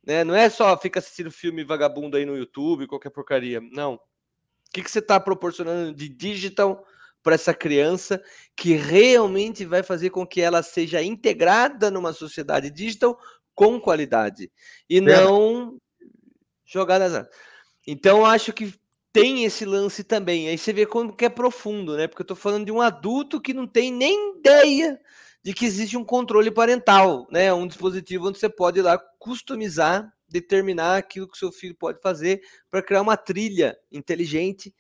Né? Não é só fica assistindo filme vagabundo aí no YouTube, qualquer porcaria. Não. O que, que você está proporcionando de digital para essa criança que realmente vai fazer com que ela seja integrada numa sociedade digital com qualidade e não jogada nas Então acho que tem esse lance também. Aí você vê como que é profundo, né? Porque eu estou falando de um adulto que não tem nem ideia de que existe um controle parental, né? Um dispositivo onde você pode ir lá customizar, determinar aquilo que seu filho pode fazer para criar uma trilha inteligente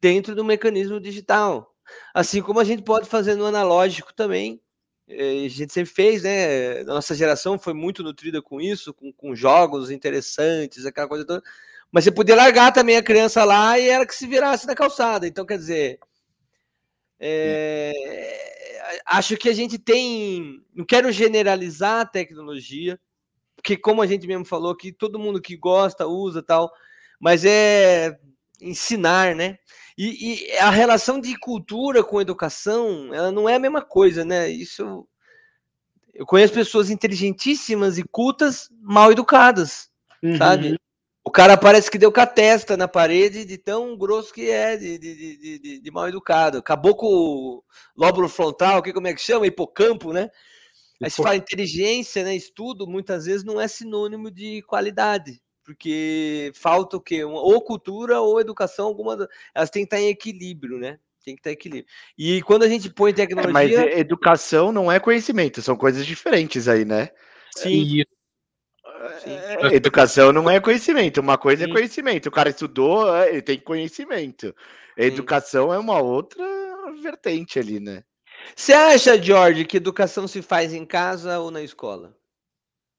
dentro do mecanismo digital. Assim como a gente pode fazer no analógico também. Eh, a gente sempre fez, né? Nossa geração foi muito nutrida com isso, com, com jogos interessantes, aquela coisa toda. Mas você podia largar também a criança lá e ela que se virasse na calçada. Então, quer dizer, é, acho que a gente tem. Não quero generalizar a tecnologia, porque, como a gente mesmo falou, que todo mundo que gosta usa tal, mas é ensinar, né? E, e, a relação de cultura com educação, ela não é a mesma coisa, né? Isso eu conheço pessoas inteligentíssimas e cultas mal educadas, uhum. sabe? O cara parece que deu com a testa na parede de tão grosso que é, de, de, de, de, de mal educado. Acabou com o lóbulo frontal, que como é que chama? Hipocampo, né? Aí se fala inteligência, né? Estudo, muitas vezes não é sinônimo de qualidade porque falta o quê? Uma, ou cultura ou educação, alguma elas têm que estar em equilíbrio, né? Tem que estar em equilíbrio. E quando a gente põe tecnologia. É, mas educação não é conhecimento, são coisas diferentes aí, né? Sim. Sim. É, educação não é conhecimento, uma coisa é Sim. é conhecimento. O cara estudou, é, ele tem conhecimento. A educação é uma outra vertente ali, né? Você acha, George, que educação se faz em casa ou na escola?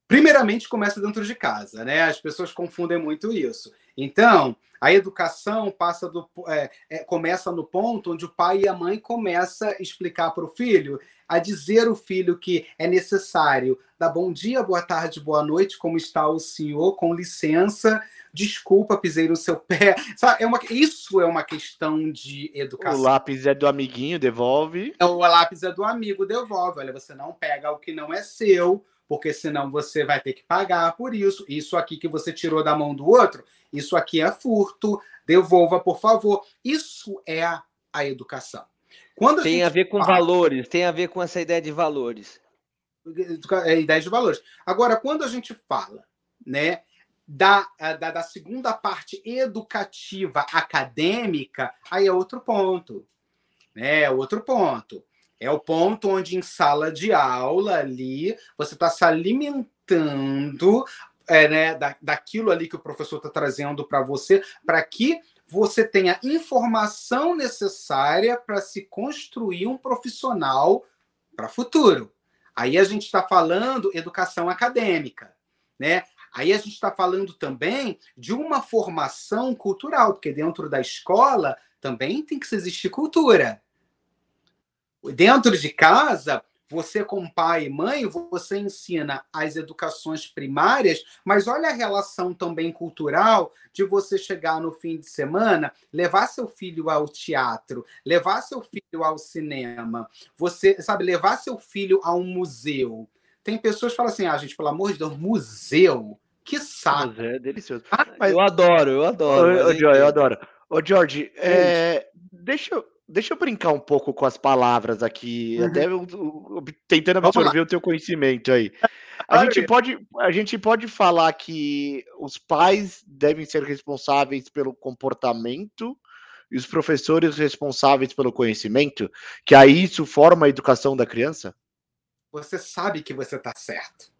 Primeiramente, começa dentro de casa, né? As pessoas confundem muito isso. Então, a educação passa do, é, é, começa no ponto onde o pai e a mãe começam a explicar para o filho, a dizer ao filho que é necessário dar bom dia, boa tarde, boa noite, como está o senhor, com licença, desculpa, pisei no seu pé. <laughs> Sabe, é uma, isso é uma questão de educação. O lápis é do amiguinho, devolve. O lápis é do amigo, devolve. Olha, você não pega o que não é seu, porque senão você vai ter que pagar por isso. Isso aqui que você tirou da mão do outro, isso aqui é furto, devolva, por favor. Isso é a, a educação. Quando a tem a ver com fala... valores, tem a ver com essa ideia de valores. É, ideia de valores. Agora, quando a gente fala né, da, da, da segunda parte educativa acadêmica, aí é outro ponto. Né, outro ponto É o ponto onde, em sala de aula, ali, você está se alimentando é, né, da, daquilo ali que o professor está trazendo para você, para que você tenha informação necessária para se construir um profissional para o futuro. Aí a gente está falando educação acadêmica, né? Aí a gente está falando também de uma formação cultural, porque dentro da escola também tem que existir cultura. Dentro de casa, você, como pai e mãe, você ensina as educações primárias, mas olha a relação também cultural de você chegar no fim de semana, levar seu filho ao teatro, levar seu filho ao cinema, você, sabe, levar seu filho a um museu. Tem pessoas que falam assim: ah, gente, pelo amor de Deus, museu? Que saco. Mas é delicioso. Ah, mas... Eu adoro, eu adoro. Ô, ô, eu adoro. Ô, George, é... deixa eu Deixa eu brincar um pouco com as palavras aqui, uhum. até eu, eu, tentando absorver o teu conhecimento aí. A gente, pode, a gente pode falar que os pais devem ser responsáveis pelo comportamento e os professores responsáveis pelo conhecimento, que aí isso forma a educação da criança? Você sabe que você está certo.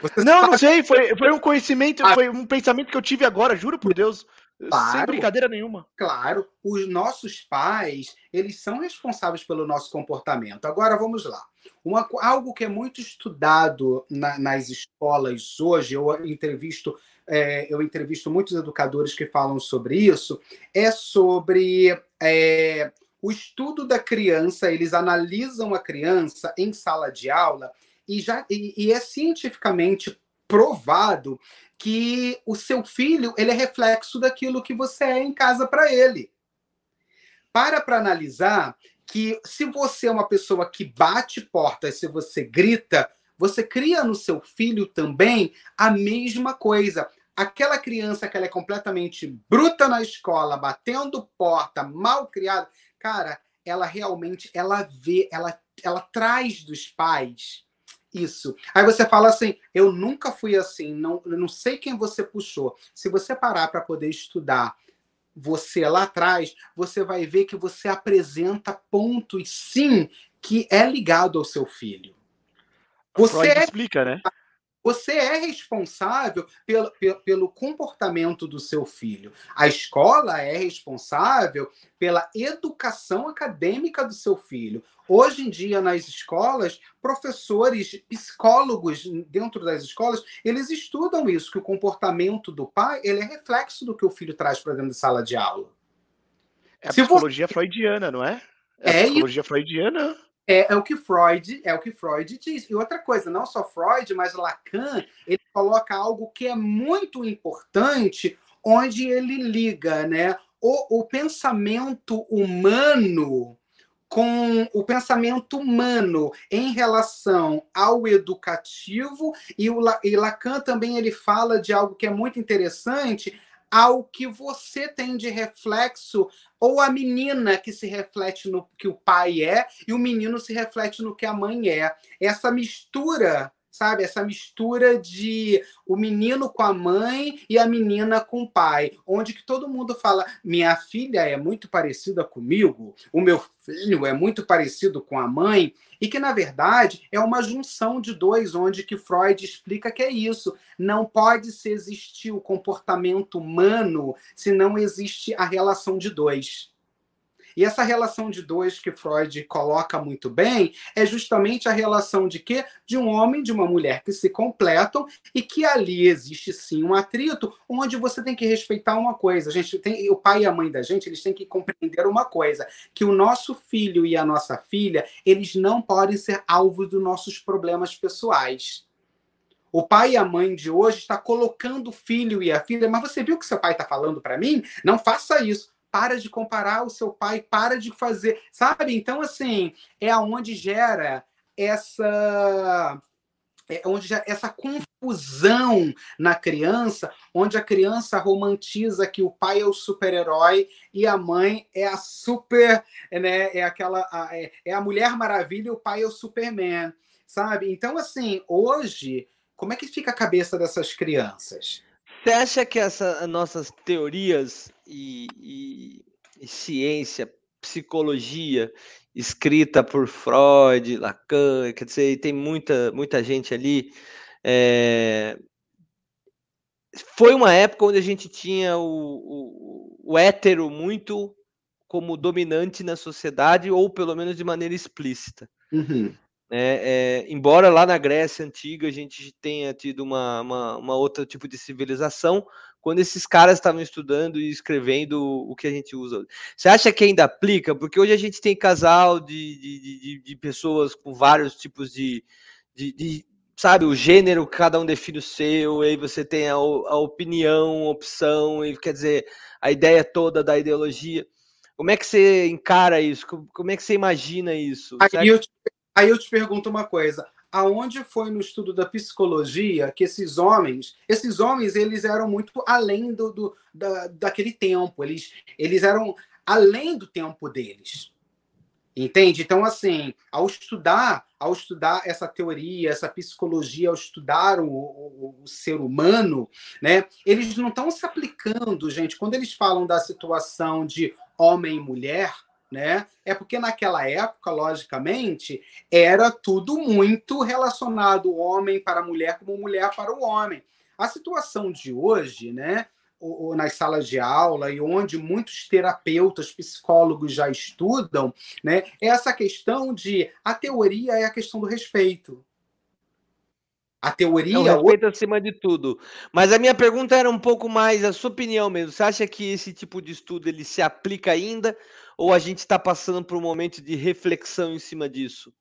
Você não, não sei, foi, foi um conhecimento, ah. foi um pensamento que eu tive agora, juro por Deus. Claro, Sem brincadeira nenhuma. Claro, os nossos pais, eles são responsáveis pelo nosso comportamento. Agora vamos lá. Uma, algo que é muito estudado na, nas escolas hoje, eu entrevisto, é, eu entrevisto muitos educadores que falam sobre isso, é sobre é, o estudo da criança, eles analisam a criança em sala de aula e, já, e, e é cientificamente provado que o seu filho ele é reflexo daquilo que você é em casa para ele. Para para analisar que se você é uma pessoa que bate portas, se você grita, você cria no seu filho também a mesma coisa. Aquela criança que ela é completamente bruta na escola, batendo porta, mal criada, cara, ela realmente ela vê, ela ela traz dos pais isso. Aí você fala assim: eu nunca fui assim, não, não sei quem você puxou. Se você parar para poder estudar você lá atrás, você vai ver que você apresenta pontos, sim, que é ligado ao seu filho. Você Freud é... explica, né? Você é responsável pelo, pelo, pelo, comportamento do seu filho. A escola é responsável pela educação acadêmica do seu filho. Hoje em dia, nas escolas, professores, psicólogos dentro das escolas, eles estudam isso, que o comportamento do pai ele é reflexo do que o filho traz para dentro da sala de aula. É a psicologia você... freudiana, não é? É, é a psicologia isso. freudiana. É, é, o que Freud é o que Freud diz. E outra coisa, não só Freud, mas Lacan, ele coloca algo que é muito importante, onde ele liga, né, o, o pensamento humano com o pensamento humano em relação ao educativo e o e Lacan também ele fala de algo que é muito interessante ao que você tem de reflexo, ou a menina que se reflete no que o pai é, e o menino se reflete no que a mãe é. Essa mistura sabe? Essa mistura de o menino com a mãe e a menina com o pai, onde que todo mundo fala: minha filha é muito parecida comigo, o meu filho é muito parecido com a mãe, e que na verdade é uma junção de dois, onde que Freud explica que é isso. Não pode se existir o comportamento humano se não existe a relação de dois. E essa relação de dois que Freud coloca muito bem é justamente a relação de quê? De um homem e de uma mulher que se completam e que ali existe sim um atrito, onde você tem que respeitar uma coisa. A gente tem o pai e a mãe da gente, eles têm que compreender uma coisa, que o nosso filho e a nossa filha, eles não podem ser alvo dos nossos problemas pessoais. O pai e a mãe de hoje está colocando o filho e a filha, mas você viu o que seu pai está falando para mim? Não faça isso para de comparar o seu pai, para de fazer, sabe? Então, assim, é aonde gera essa é onde essa confusão na criança, onde a criança romantiza que o pai é o super-herói e a mãe é a super, né, é aquela é, é a Mulher Maravilha e o pai é o Superman, sabe? Então assim, hoje, como é que fica a cabeça dessas crianças? Você acha que essas nossas teorias e, e, e ciência psicologia escrita por Freud, Lacan, quer dizer, tem muita, muita gente ali. É... Foi uma época onde a gente tinha o, o, o hétero muito como dominante na sociedade, ou pelo menos de maneira explícita. Uhum. É, é, embora lá na Grécia Antiga a gente tenha tido uma, uma, uma outro tipo de civilização, quando esses caras estavam estudando e escrevendo o que a gente usa. Você acha que ainda aplica? Porque hoje a gente tem casal de, de, de, de pessoas com vários tipos de, de, de, sabe, o gênero, cada um define o seu, e aí você tem a, a opinião, a opção, e quer dizer, a ideia toda da ideologia. Como é que você encara isso? Como é que você imagina isso? Aí eu, te, aí eu te pergunto uma coisa aonde foi no estudo da psicologia que esses homens, esses homens, eles eram muito além do, do da, daquele tempo, eles, eles eram além do tempo deles. Entende? Então, assim, ao estudar, ao estudar essa teoria, essa psicologia, ao estudar o, o, o ser humano, né, eles não estão se aplicando, gente. Quando eles falam da situação de homem e mulher, né? É porque naquela época, logicamente, era tudo muito relacionado homem para mulher como mulher para o homem. A situação de hoje, né? Ou, nas salas de aula e onde muitos terapeutas, psicólogos já estudam, né? É essa questão de a teoria é a questão do respeito. A teoria. É o respeito acima de tudo. Mas a minha pergunta era um pouco mais a sua opinião mesmo. Você acha que esse tipo de estudo ele se aplica ainda? Ou a gente está passando por um momento de reflexão em cima disso?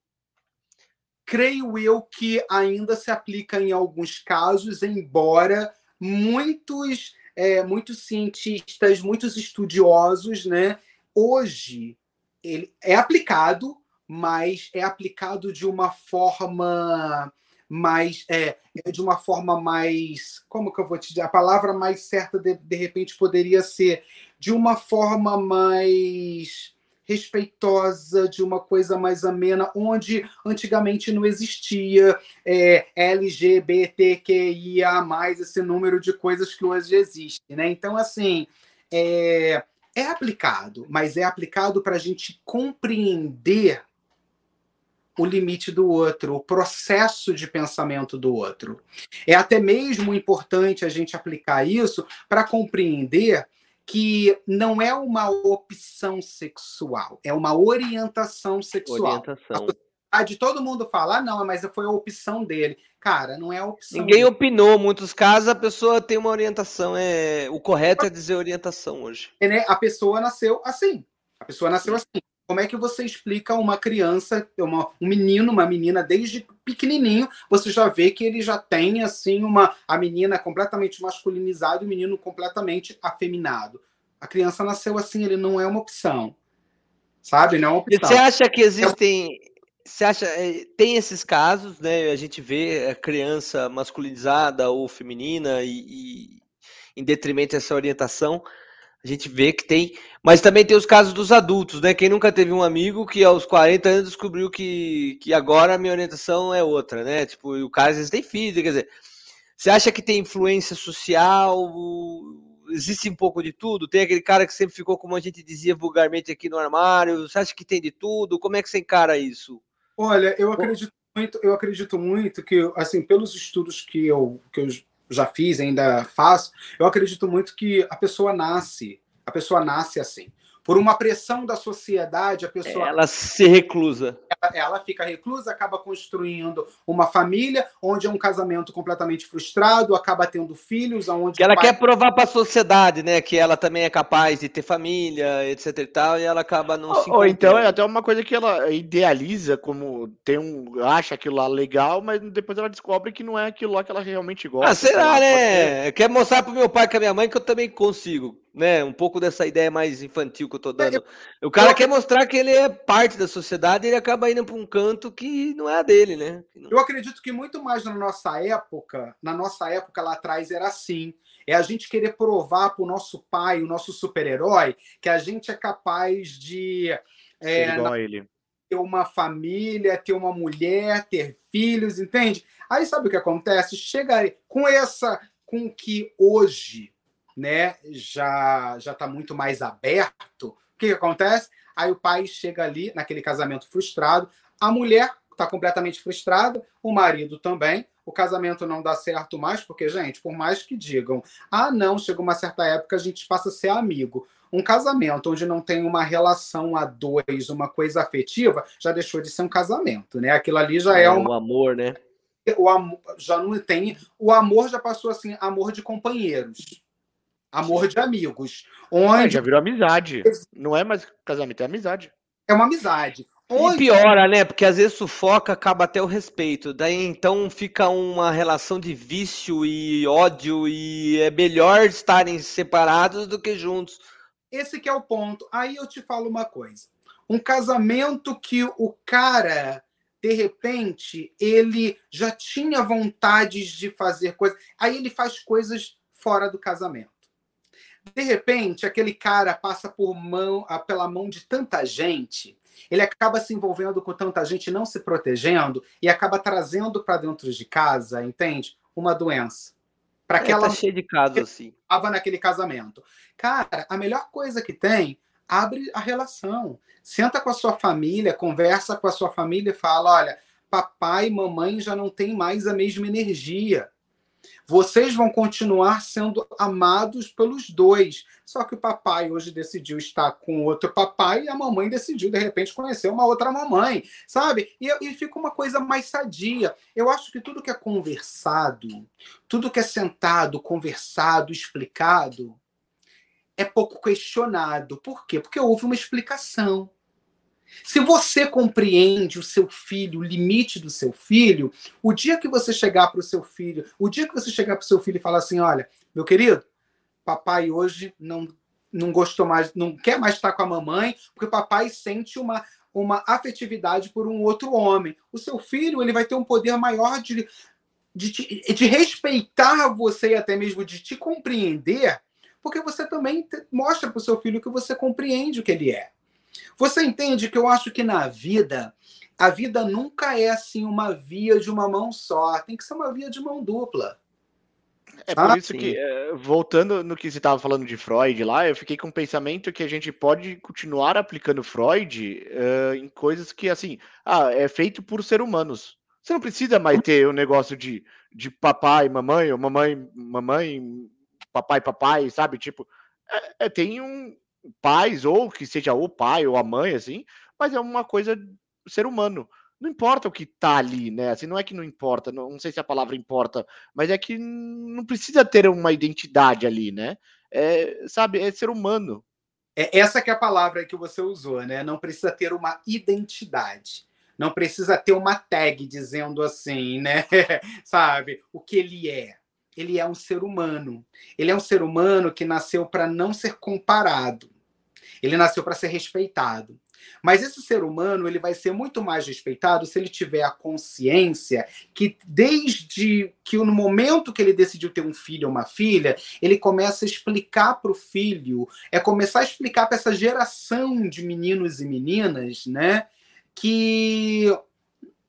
Creio eu que ainda se aplica em alguns casos, embora muitos, é, muitos cientistas, muitos estudiosos, né, hoje ele é aplicado, mas é aplicado de uma forma mais é, é, de uma forma mais como que eu vou te dizer a palavra mais certa de, de repente poderia ser de uma forma mais respeitosa, de uma coisa mais amena, onde antigamente não existia é, LGBTQIA, esse número de coisas que hoje existe. Né? Então, assim, é, é aplicado, mas é aplicado para a gente compreender o limite do outro, o processo de pensamento do outro. É até mesmo importante a gente aplicar isso para compreender que não é uma opção sexual, é uma orientação sexual. Orientação. A de todo mundo falar, ah, não, mas foi a opção dele. Cara, não é a opção. Ninguém dele. opinou. Muitos casos a pessoa tem uma orientação. É o correto é dizer orientação hoje. É, né? A pessoa nasceu assim. A pessoa nasceu assim. Como é que você explica uma criança, uma, um menino, uma menina, desde pequenininho, você já vê que ele já tem, assim, uma a menina completamente masculinizada e o menino completamente afeminado. A criança nasceu assim, ele não é uma opção. Sabe? Não é uma opção. E você acha que existem... Você acha, eh, tem esses casos, né? A gente vê a criança masculinizada ou feminina e, e em detrimento dessa orientação, a gente vê que tem. Mas também tem os casos dos adultos, né? Quem nunca teve um amigo que aos 40 anos descobriu que, que agora a minha orientação é outra, né? Tipo, o cara às vezes tem filho, quer dizer. Você acha que tem influência social? Existe um pouco de tudo? Tem aquele cara que sempre ficou, como a gente dizia vulgarmente aqui no armário. Você acha que tem de tudo? Como é que você encara isso? Olha, eu acredito muito, eu acredito muito que, assim, pelos estudos que eu, que eu já fiz, ainda faço, eu acredito muito que a pessoa nasce, a pessoa nasce assim por uma pressão da sociedade, a pessoa. Ela se reclusa. Ela, ela, fica reclusa, acaba construindo uma família, onde é um casamento completamente frustrado, acaba tendo filhos, onde. Que ela pai... quer provar para a sociedade, né? Que ela também é capaz de ter família, etc e tal, e ela acaba não ou, se. Ou então é até uma coisa que ela idealiza, como tem um. acha aquilo lá legal, mas depois ela descobre que não é aquilo lá que ela realmente gosta. Ah, será, né? Quer mostrar pro meu pai e a minha mãe que eu também consigo né? Um pouco dessa ideia mais infantil que eu tô é, dando. O cara eu... quer mostrar que ele é parte da sociedade e ele acaba indo para um canto que não é a dele, né? Eu acredito que muito mais na nossa época, na nossa época lá atrás era assim. É a gente querer provar para o nosso pai, o nosso super-herói, que a gente é capaz de é, na... ele. ter uma família, ter uma mulher, ter filhos, entende? Aí sabe o que acontece? Chega com essa, com que hoje né, já já está muito mais aberto, o que, que acontece? Aí o pai chega ali, naquele casamento frustrado, a mulher está completamente frustrada, o marido também. O casamento não dá certo mais, porque, gente, por mais que digam, ah, não, chega uma certa época a gente passa a ser amigo. Um casamento onde não tem uma relação a dois, uma coisa afetiva, já deixou de ser um casamento, né? Aquilo ali já é, é um amor, né? O amor já não tem. O amor já passou assim, amor de companheiros. Amor de amigos. Onde... É, já virou amizade. Não é mais casamento, é amizade. É uma amizade. Onde... E piora, né? Porque às vezes sufoca, acaba até o respeito. Daí então fica uma relação de vício e ódio e é melhor estarem separados do que juntos. Esse que é o ponto. Aí eu te falo uma coisa. Um casamento que o cara de repente ele já tinha vontades de fazer coisas, aí ele faz coisas fora do casamento. De repente, aquele cara passa por mão, pela mão de tanta gente, ele acaba se envolvendo com tanta gente, não se protegendo e acaba trazendo para dentro de casa, entende? Uma doença. Para aquela é, tá cheio de casos assim. Estava naquele casamento. Cara, a melhor coisa que tem, abre a relação. Senta com a sua família, conversa com a sua família e fala: olha, papai e mamãe já não têm mais a mesma energia. Vocês vão continuar sendo amados pelos dois. Só que o papai hoje decidiu estar com outro papai e a mamãe decidiu, de repente, conhecer uma outra mamãe, sabe? E, e fica uma coisa mais sadia. Eu acho que tudo que é conversado, tudo que é sentado, conversado, explicado, é pouco questionado. Por quê? Porque houve uma explicação. Se você compreende o seu filho, o limite do seu filho, o dia que você chegar para o seu filho, o dia que você chegar para o seu filho e falar assim: olha, meu querido, papai hoje não, não gostou mais, não quer mais estar com a mamãe, porque papai sente uma, uma afetividade por um outro homem. O seu filho ele vai ter um poder maior de, de, de respeitar você e até mesmo de te compreender, porque você também mostra para o seu filho que você compreende o que ele é. Você entende que eu acho que na vida, a vida nunca é assim uma via de uma mão só, tem que ser uma via de mão dupla. É por ah, isso sim. que, eh, voltando no que você estava falando de Freud lá, eu fiquei com o pensamento que a gente pode continuar aplicando Freud uh, em coisas que, assim, ah, é feito por ser humanos. Você não precisa mais ter o um negócio de, de papai, mamãe, ou mamãe, mamãe, papai, papai, sabe? Tipo, é, é, tem um, pais, ou que seja o pai ou a mãe, assim, mas é uma coisa ser humano. Não importa o que tá ali, né? Assim, não é que não importa, não, não sei se a palavra importa, mas é que não precisa ter uma identidade ali, né? É, sabe, é ser humano. É essa que é a palavra que você usou, né? Não precisa ter uma identidade. Não precisa ter uma tag dizendo assim, né? <laughs> sabe, o que ele é ele é um ser humano. Ele é um ser humano que nasceu para não ser comparado. Ele nasceu para ser respeitado. Mas esse ser humano ele vai ser muito mais respeitado se ele tiver a consciência que desde que no momento que ele decidiu ter um filho ou uma filha, ele começa a explicar para o filho, é começar a explicar para essa geração de meninos e meninas, né, que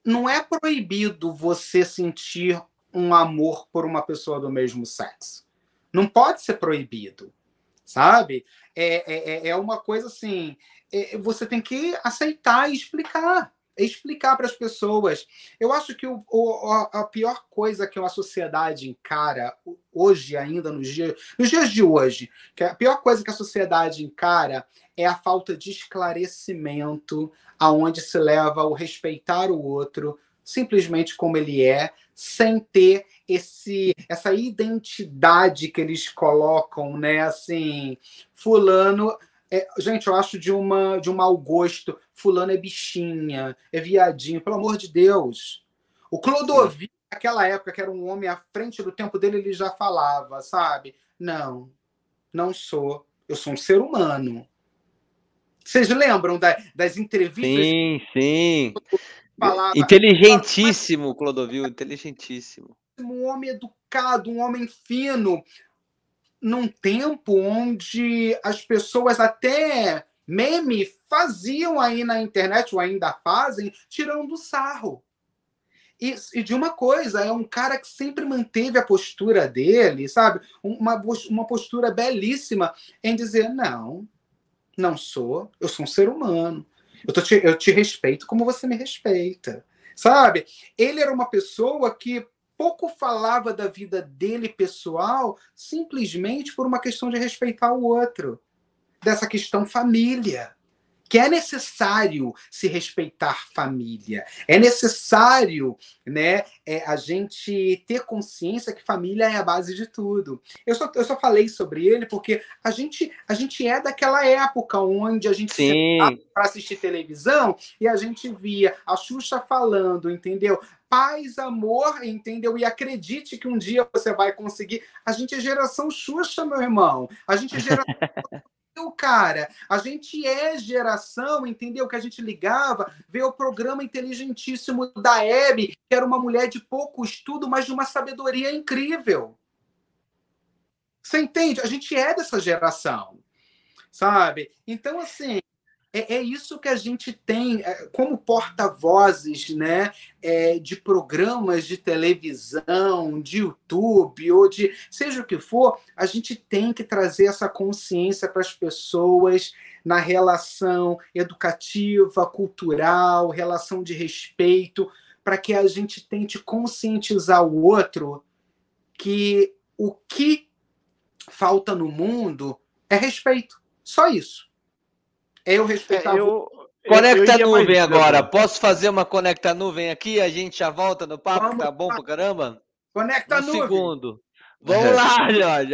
não é proibido você sentir um amor por uma pessoa do mesmo sexo. Não pode ser proibido, sabe? É, é, é, é uma coisa assim, é, você tem que aceitar e explicar. Explicar para as pessoas. Eu acho que o, o, a pior coisa que uma sociedade encara hoje, ainda nos dias, nos dias de hoje, que a pior coisa que a sociedade encara é a falta de esclarecimento, aonde se leva o respeitar o outro simplesmente como ele é, sem ter esse essa identidade que eles colocam, né? Assim, fulano é, gente, eu acho de uma de um mau gosto. Fulano é bichinha, é viadinho, pelo amor de Deus. O Clodovil, naquela época que era um homem à frente do tempo dele, ele já falava, sabe? Não, não sou. Eu sou um ser humano. Vocês lembram da, das entrevistas? Sim, sim. Falava, inteligentíssimo, Clodovil, inteligentíssimo. Um homem educado, um homem fino, num tempo onde as pessoas até meme faziam aí na internet, ou ainda fazem, tirando sarro. E, e, de uma coisa, é um cara que sempre manteve a postura dele, sabe? Uma, uma postura belíssima em dizer: não, Não sou. Eu sou um ser humano. Eu, te, eu te respeito como você me respeita. Sabe? Ele era uma pessoa que pouco falava da vida dele pessoal simplesmente por uma questão de respeitar o outro. Dessa questão família que é necessário se respeitar família, é necessário né, é, a gente ter consciência que família é a base de tudo. Eu só, eu só falei sobre ele porque a gente, a gente é daquela época onde a gente para assistir televisão e a gente via a Xuxa falando, entendeu? paz, amor, entendeu? E acredite que um dia você vai conseguir. A gente é geração Xuxa, meu irmão. A gente é geração <laughs> cara. A gente é geração, entendeu? Que a gente ligava, vê o programa inteligentíssimo da Hebe, que era uma mulher de pouco estudo, mas de uma sabedoria incrível. Você entende? A gente é dessa geração, sabe? Então, assim, é, é isso que a gente tem é, como porta-vozes né, é, de programas de televisão, de YouTube, ou de seja o que for, a gente tem que trazer essa consciência para as pessoas na relação educativa, cultural, relação de respeito, para que a gente tente conscientizar o outro que o que falta no mundo é respeito. Só isso. Eu respeitava. É, eu, conecta eu nuvem agora. Posso fazer uma conecta nuvem aqui? A gente já volta no papo, Vamos, tá bom pra caramba? Conecta um nuvem. segundo. Vamos lá, <laughs> Jorge.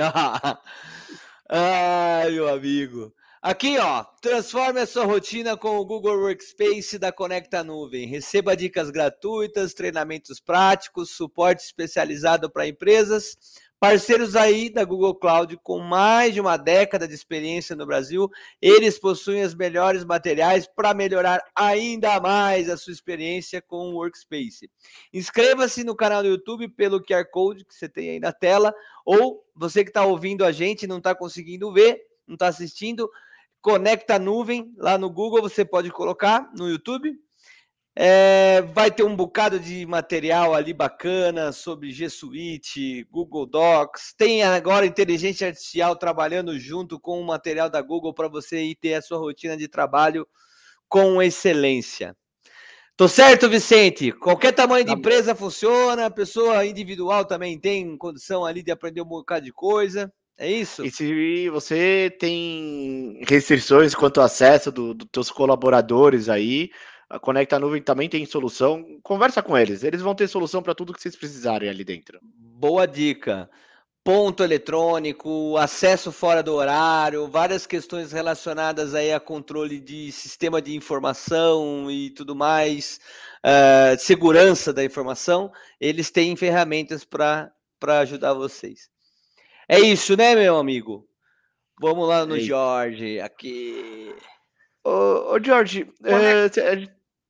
Ai, meu amigo. Aqui, ó, transforme a sua rotina com o Google Workspace da Conecta Nuvem. Receba dicas gratuitas, treinamentos práticos, suporte especializado para empresas, Parceiros aí da Google Cloud com mais de uma década de experiência no Brasil, eles possuem os melhores materiais para melhorar ainda mais a sua experiência com o Workspace. Inscreva-se no canal do YouTube pelo QR Code que você tem aí na tela, ou você que está ouvindo a gente e não está conseguindo ver, não está assistindo, conecta a nuvem lá no Google, você pode colocar no YouTube é, vai ter um bocado de material ali bacana sobre G Suite, Google Docs. Tem agora inteligência artificial trabalhando junto com o material da Google para você ir ter a sua rotina de trabalho com excelência. Tô certo, Vicente? Qualquer tamanho de tá empresa funciona, pessoa individual também tem condição ali de aprender um bocado de coisa. É isso? E se você tem restrições quanto ao acesso dos do teus colaboradores aí, a Conecta Nuvem também tem solução. Conversa com eles, eles vão ter solução para tudo que vocês precisarem ali dentro. Boa dica. Ponto eletrônico, acesso fora do horário, várias questões relacionadas aí a controle de sistema de informação e tudo mais, uh, segurança da informação, eles têm ferramentas para ajudar vocês. É isso, né, meu amigo? Vamos lá no Jorge, aqui. Ô, ô Jorge, é,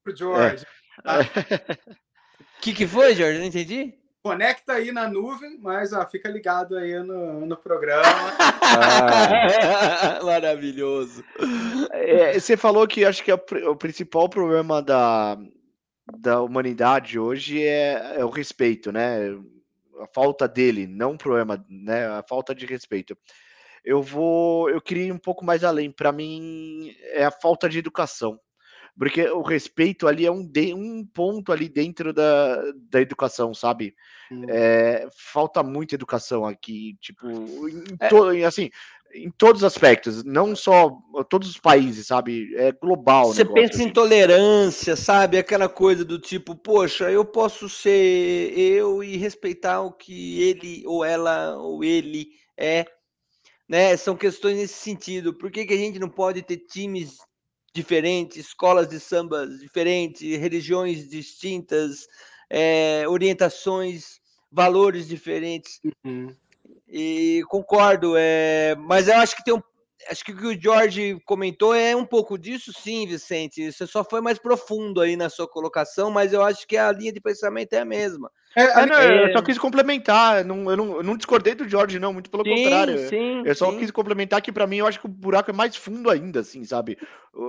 pro George. O é. tá? <laughs> que, que foi, George? Não entendi. Conecta aí na nuvem, mas ó, fica ligado aí no, no programa. Ah. <laughs> Maravilhoso. É, você falou que acho que é o principal problema da, da humanidade hoje é, é o respeito, né? A falta dele, não o problema, né? A falta de respeito eu vou eu queria ir um pouco mais além para mim é a falta de educação porque o respeito ali é um, de, um ponto ali dentro da, da educação, sabe? Hum. É, falta muita educação aqui, tipo, em, é. to, assim, em todos os aspectos, não só todos os países, sabe? É global. Você negócio, pensa assim. em tolerância, sabe? Aquela coisa do tipo, poxa, eu posso ser eu e respeitar o que ele ou ela ou ele é. Né? São questões nesse sentido. Por que, que a gente não pode ter times diferentes, escolas de samba diferentes, religiões distintas, é, orientações, valores diferentes. Uhum. E concordo, é, mas eu acho que tem um. Acho que o que o Jorge comentou é um pouco disso, sim, Vicente. Você só foi mais profundo aí na sua colocação, mas eu acho que a linha de pensamento é a mesma. É, é, não, é... Eu só quis complementar, não, eu, não, eu não discordei do Jorge, não, muito pelo sim, contrário. Sim, eu só sim. quis complementar que para mim eu acho que o buraco é mais fundo ainda, assim, sabe?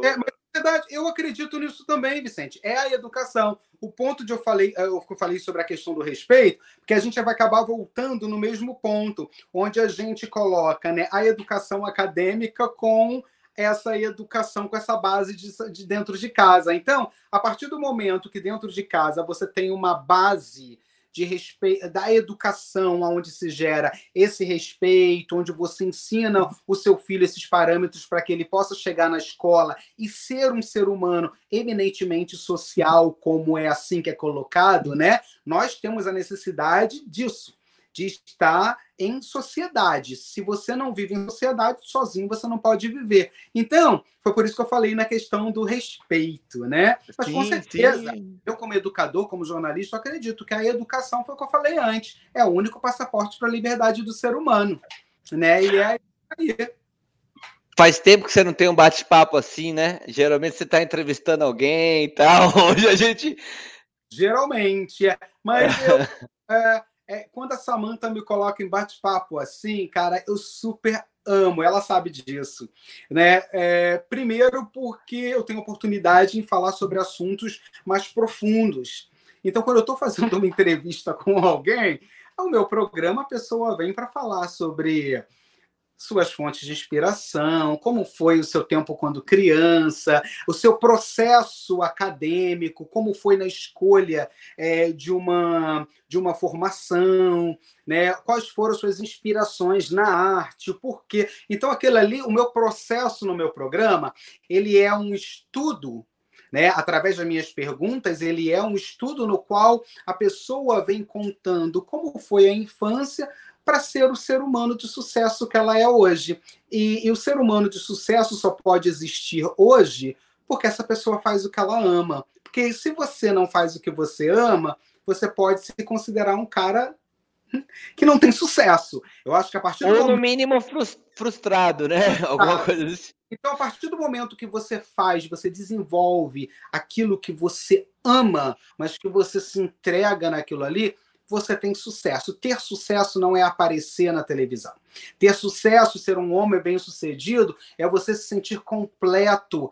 É, mas verdade, eu acredito nisso também, Vicente. É a educação. O ponto de eu falei, eu falei sobre a questão do respeito, porque a gente vai acabar voltando no mesmo ponto, onde a gente coloca né, a educação acadêmica com essa educação com essa base de, de dentro de casa. Então, a partir do momento que dentro de casa você tem uma base de respeito, da educação, onde se gera esse respeito, onde você ensina o seu filho esses parâmetros para que ele possa chegar na escola e ser um ser humano eminentemente social, como é assim que é colocado, né? Nós temos a necessidade disso de estar em sociedade. Se você não vive em sociedade, sozinho você não pode viver. Então, foi por isso que eu falei na questão do respeito, né? Mas sim, com certeza, sim. eu como educador, como jornalista, acredito que a educação foi o que eu falei antes, é o único passaporte para a liberdade do ser humano, né? E é aí. Faz tempo que você não tem um bate-papo assim, né? Geralmente você está entrevistando alguém e tal. <laughs> Hoje a gente. Geralmente, é. Mas <laughs> eu, é, é, quando a Samantha me coloca em bate-papo assim, cara, eu super amo, ela sabe disso, né? É, primeiro porque eu tenho oportunidade em falar sobre assuntos mais profundos. Então, quando eu estou fazendo <laughs> uma entrevista com alguém, o meu programa a pessoa vem para falar sobre suas fontes de inspiração, como foi o seu tempo quando criança, o seu processo acadêmico, como foi na escolha é, de, uma, de uma formação, né? quais foram as suas inspirações na arte, o porquê. Então, aquele ali, o meu processo no meu programa, ele é um estudo né? Através das minhas perguntas, ele é um estudo no qual a pessoa vem contando como foi a infância, para ser o ser humano de sucesso que ela é hoje. E, e, o ser humano de sucesso só pode existir hoje porque essa pessoa faz o que ela ama. Porque se você não faz o que você ama, você pode se considerar um cara <laughs> que não tem sucesso. Eu acho que a partir do Ou, no mínimo, frustrado, né? <laughs> Alguma coisa assim. Então, a partir do momento que você faz, você desenvolve aquilo que você ama, mas que você se entrega naquilo ali, você tem sucesso. Ter sucesso não é aparecer na televisão. Ter sucesso, ser um homem bem-sucedido, é você se sentir completo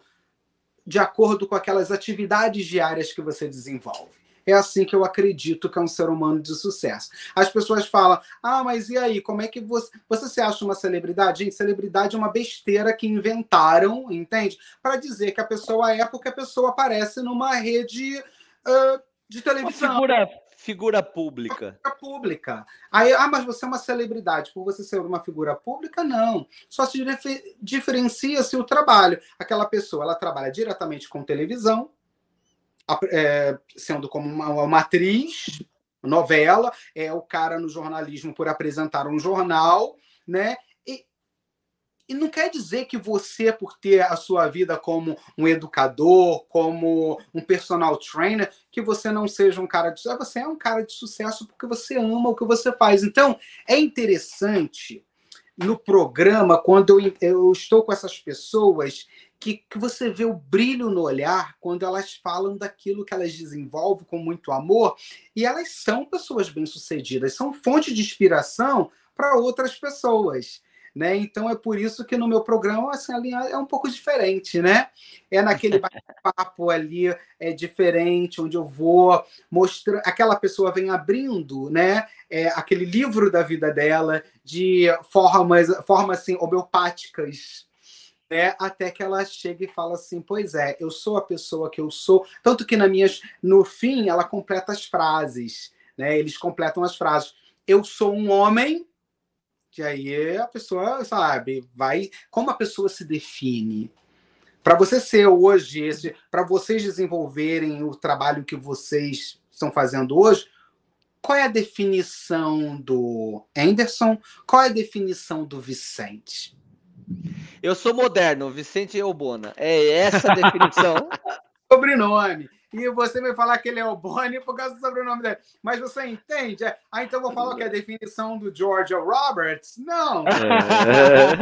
de acordo com aquelas atividades diárias que você desenvolve. É assim que eu acredito que é um ser humano de sucesso. As pessoas falam: ah, mas e aí? Como é que você, você se acha uma celebridade? Gente, celebridade é uma besteira que inventaram, entende? Para dizer que a pessoa é porque a pessoa aparece numa rede uh, de televisão. Uma figura figura pública. Figura pública. Aí, ah, mas você é uma celebridade. Por você ser uma figura pública, não. Só se diferencia-se o trabalho. Aquela pessoa, ela trabalha diretamente com televisão, é, sendo como uma, uma atriz, novela, é o cara no jornalismo por apresentar um jornal, né? E não quer dizer que você, por ter a sua vida como um educador, como um personal trainer, que você não seja um cara de sucesso. Você é um cara de sucesso porque você ama o que você faz. Então, é interessante no programa, quando eu, eu estou com essas pessoas, que, que você vê o brilho no olhar quando elas falam daquilo que elas desenvolvem com muito amor. E elas são pessoas bem-sucedidas, são fonte de inspiração para outras pessoas né? Então é por isso que no meu programa assim, a linha é um pouco diferente, né? É naquele bate-papo ali é diferente, onde eu vou mostrar, aquela pessoa vem abrindo, né? É, aquele livro da vida dela de formas, formas assim homeopáticas, né, até que ela chega e fala assim: Pois é, eu sou a pessoa que eu sou. Tanto que na minhas, no fim, ela completa as frases. Né, eles completam as frases. Eu sou um homem que aí a pessoa, sabe, vai. Como a pessoa se define? Para você ser hoje, esse, para vocês desenvolverem o trabalho que vocês estão fazendo hoje, qual é a definição do Anderson? Qual é a definição do Vicente? Eu sou moderno, Vicente Eubona. É essa a definição. <laughs> Sobrenome e você vai falar que ele é o Bonnie por causa do sobrenome dele. Mas você entende? Ah, então vou falar que é a definição do George Roberts? Não. É.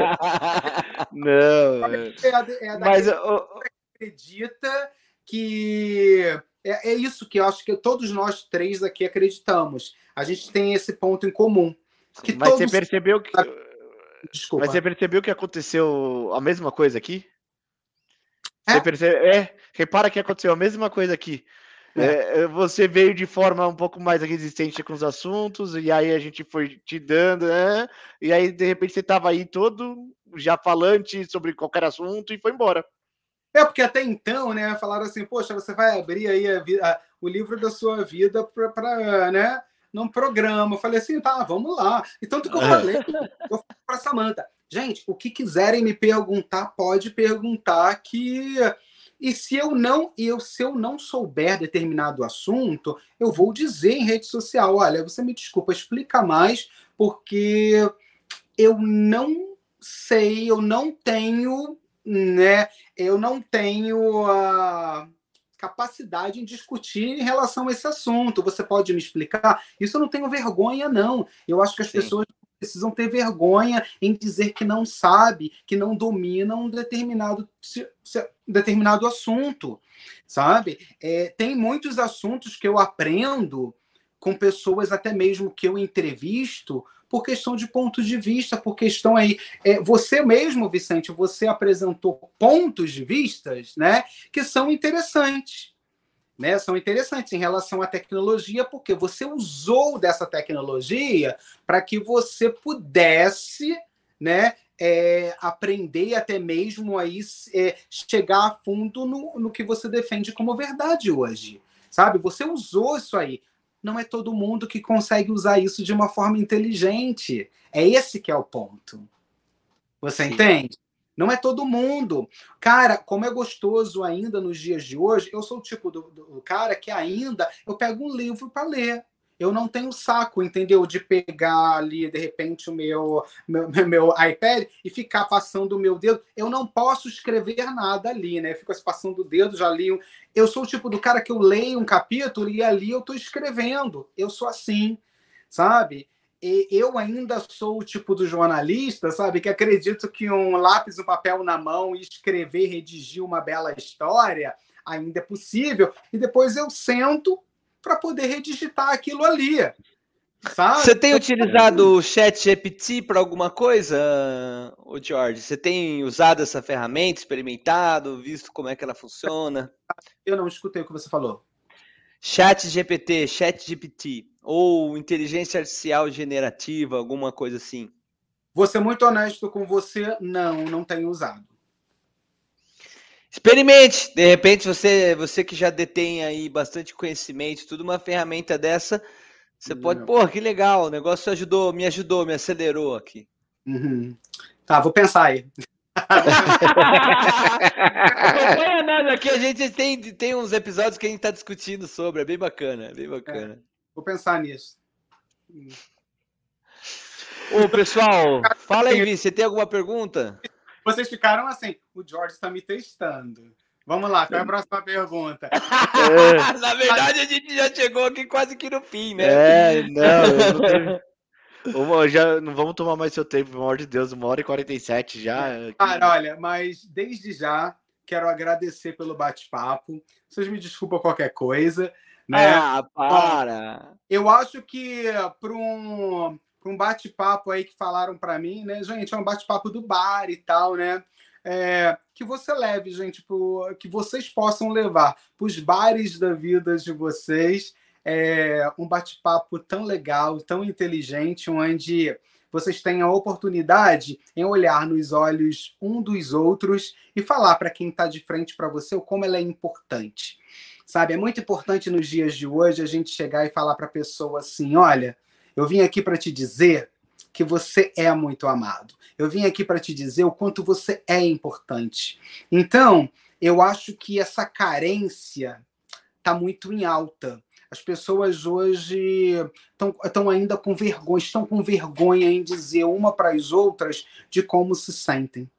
<laughs> Não. É a, é a Mas eu... acredita que é, é isso que eu acho que todos nós três aqui acreditamos. A gente tem esse ponto em comum. Que Mas todos... você percebeu que. Desculpa. Mas você percebeu que aconteceu a mesma coisa aqui? É? Você percebe? É, repara que aconteceu a mesma coisa aqui. É, é, você veio de forma um pouco mais resistente com os assuntos, e aí a gente foi te dando, né? E aí, de repente, você estava aí todo já falante sobre qualquer assunto e foi embora. É, porque até então, né, falaram assim, poxa, você vai abrir aí a, a, o livro da sua vida para, né, num programa. Eu falei assim, tá, vamos lá. E tanto que eu falei, eu falei para Samanta, gente, o que quiserem me perguntar, pode perguntar que e se eu não, eu se eu não souber determinado assunto, eu vou dizer em rede social, olha, você me desculpa, explica mais, porque eu não sei, eu não tenho, né? Eu não tenho a capacidade em discutir em relação a esse assunto. Você pode me explicar? Isso eu não tenho vergonha, não. Eu acho que as Sim. pessoas precisam ter vergonha em dizer que não sabe, que não domina um determinado, determinado assunto, sabe? É, tem muitos assuntos que eu aprendo com pessoas até mesmo que eu entrevisto por questão de ponto de vista, por questão aí. É, você mesmo, Vicente, você apresentou pontos de vistas né, que são interessantes né, são interessantes em relação à tecnologia, porque você usou dessa tecnologia para que você pudesse né, é, aprender até mesmo aí é, chegar a fundo no, no que você defende como verdade hoje. Sabe? Você usou isso aí. Não é todo mundo que consegue usar isso de uma forma inteligente. É esse que é o ponto. Você entende? Não é todo mundo. Cara, como é gostoso ainda nos dias de hoje, eu sou o tipo do, do cara que ainda eu pego um livro para ler. Eu não tenho saco, entendeu? De pegar ali, de repente, o meu, meu, meu iPad e ficar passando o meu dedo. Eu não posso escrever nada ali, né? Fico assim, passando o dedo, já li. Eu sou o tipo do cara que eu leio um capítulo e ali eu estou escrevendo. Eu sou assim, sabe? eu ainda sou o tipo do jornalista, sabe, que acredito que um lápis e um papel na mão e escrever, redigir uma bela história ainda é possível, e depois eu sento para poder redigitar aquilo ali. Sabe? Você tem utilizado o Chat GPT para alguma coisa, o George? Você tem usado essa ferramenta, experimentado, visto como é que ela funciona? Eu não escutei o que você falou. Chat GPT, Chat GPT, ou inteligência artificial generativa, alguma coisa assim? Vou ser muito honesto com você, não, não tenho usado. Experimente, de repente você, você que já detém aí bastante conhecimento, tudo uma ferramenta dessa, você pode, pô, que legal, o negócio ajudou, me ajudou, me acelerou aqui. Uhum. Tá, vou pensar aí. Acompanha nós aqui, a gente tem, tem uns episódios que a gente está discutindo sobre, é bem bacana, é bem bacana. É, vou pensar nisso. Ô, pessoal, fala aí, você tem alguma pergunta? Vocês ficaram assim, o George está me testando. Vamos lá, qual é a próxima pergunta? É. <laughs> <laughs> Na verdade, a gente já chegou aqui quase que no fim, né? É, não, não <laughs> tenho... Uma, já não vamos tomar mais seu tempo, pelo amor de Deus, uma hora e 47 já. Cara, olha, mas desde já quero agradecer pelo bate-papo. Vocês me desculpam qualquer coisa. Né? Ah, para! Eu acho que para um, um bate-papo aí que falaram para mim, né, gente, é um bate-papo do bar e tal, né? É, que você leve, gente, pro, que vocês possam levar para os bares da vida de vocês é, um bate-papo tão legal, tão inteligente, onde vocês têm a oportunidade em olhar nos olhos um dos outros e falar para quem está de frente para você o como ela é importante. Sabe, é muito importante nos dias de hoje a gente chegar e falar para a pessoa assim: olha, eu vim aqui para te dizer que você é muito amado. Eu vim aqui para te dizer o quanto você é importante. Então, eu acho que essa carência está muito em alta. As pessoas hoje estão ainda com vergonha, estão com vergonha em dizer uma para as outras de como se sentem.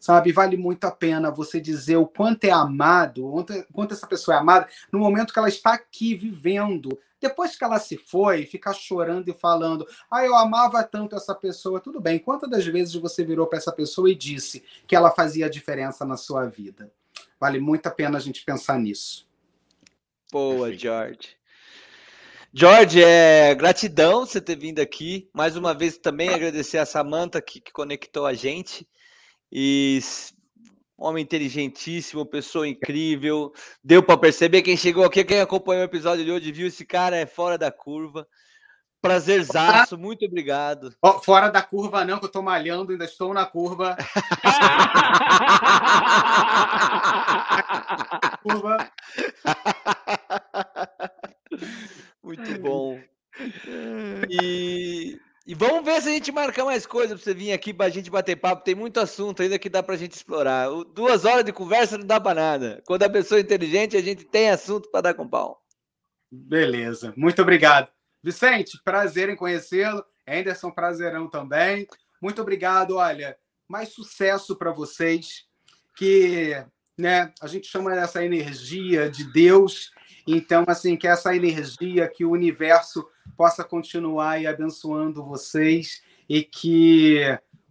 Sabe, vale muito a pena você dizer o quanto é amado, o quanto essa pessoa é amada no momento que ela está aqui vivendo. Depois que ela se foi, ficar chorando e falando: Ah, eu amava tanto essa pessoa. Tudo bem, quantas das vezes você virou para essa pessoa e disse que ela fazia diferença na sua vida? Vale muito a pena a gente pensar nisso. Boa, George. George, é, gratidão você ter vindo aqui. Mais uma vez também agradecer a Samanta que, que conectou a gente. E homem inteligentíssimo, pessoa incrível. Deu para perceber quem chegou aqui, quem acompanhou o episódio de hoje, viu esse cara é fora da curva. Prazerzaço, muito obrigado. Oh, fora da curva, não, que eu tô malhando, ainda estou na curva. curva. <laughs> Muito bom. <laughs> E, e vamos ver se a gente marca mais coisa para você vir aqui para a gente bater papo. Tem muito assunto ainda que dá para a gente explorar. Duas horas de conversa não dá para nada. Quando a pessoa é inteligente, a gente tem assunto para dar com pau. Beleza, muito obrigado. Vicente, prazer em conhecê-lo. Anderson, prazerão também. Muito obrigado. Olha, mais sucesso para vocês. Que né, a gente chama dessa energia de Deus. Então, assim, que essa energia, que o universo possa continuar aí abençoando vocês e que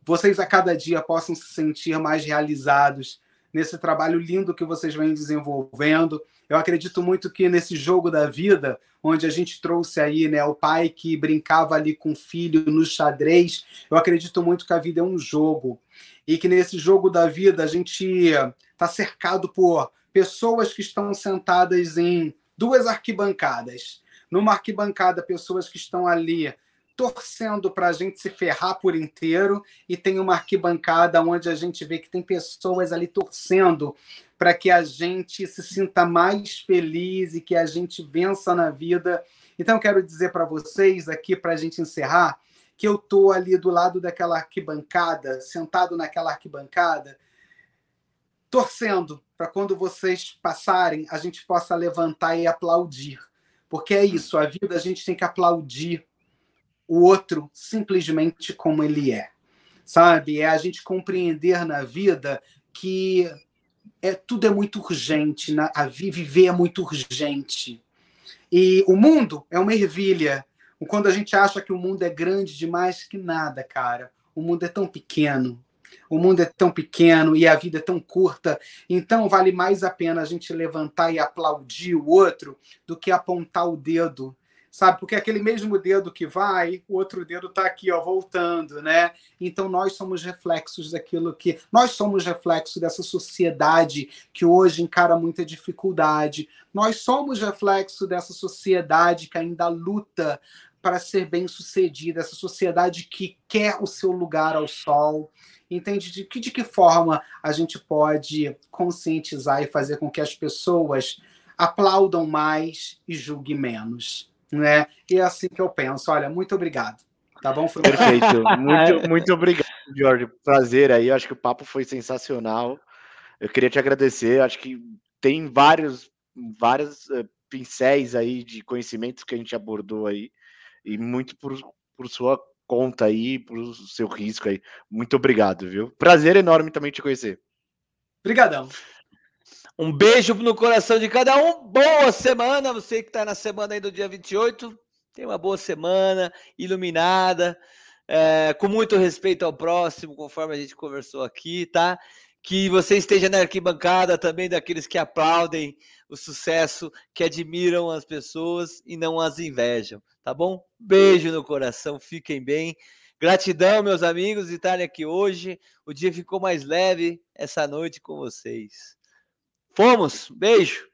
vocês a cada dia possam se sentir mais realizados nesse trabalho lindo que vocês vêm desenvolvendo. Eu acredito muito que nesse jogo da vida, onde a gente trouxe aí, né, o pai que brincava ali com o filho no xadrez, eu acredito muito que a vida é um jogo e que nesse jogo da vida a gente está cercado por pessoas que estão sentadas em duas arquibancadas. Numa arquibancada, pessoas que estão ali torcendo para a gente se ferrar por inteiro, e tem uma arquibancada onde a gente vê que tem pessoas ali torcendo para que a gente se sinta mais feliz e que a gente vença na vida. Então, quero dizer para vocês aqui, para a gente encerrar, que eu estou ali do lado daquela arquibancada, sentado naquela arquibancada, torcendo para quando vocês passarem, a gente possa levantar e aplaudir. Porque é isso, a vida a gente tem que aplaudir o outro simplesmente como ele é. Sabe? É a gente compreender na vida que é tudo é muito urgente, na, a viver é muito urgente. E o mundo é uma ervilha. Quando a gente acha que o mundo é grande demais, que nada, cara. O mundo é tão pequeno. O mundo é tão pequeno e a vida é tão curta. Então vale mais a pena a gente levantar e aplaudir o outro do que apontar o dedo sabe? Porque aquele mesmo dedo que vai, o outro dedo está aqui, ó, voltando, né? Então nós somos reflexos daquilo que nós somos reflexos dessa sociedade que hoje encara muita dificuldade. Nós somos reflexo dessa sociedade que ainda luta para ser bem sucedida, essa sociedade que quer o seu lugar ao sol. Entende de que, de que forma a gente pode conscientizar e fazer com que as pessoas aplaudam mais e julguem menos né? E é assim que eu penso. Olha, muito obrigado. Tá bom? Foi Perfeito. <laughs> muito, muito obrigado, Jorge. Prazer aí. Eu acho que o papo foi sensacional. Eu queria te agradecer. Eu acho que tem vários, vários uh, pincéis aí de conhecimentos que a gente abordou aí. E muito por, por sua conta aí, por seu risco aí. Muito obrigado, viu? Prazer enorme também te conhecer. Obrigadão. Um beijo no coração de cada um. Boa semana. Você que está na semana aí do dia 28. Tenha uma boa semana, iluminada, é, com muito respeito ao próximo, conforme a gente conversou aqui, tá? Que você esteja na arquibancada também daqueles que aplaudem o sucesso, que admiram as pessoas e não as invejam, tá bom? Beijo no coração, fiquem bem. Gratidão, meus amigos, de estarem aqui hoje. O dia ficou mais leve essa noite com vocês. Fomos. Beijo.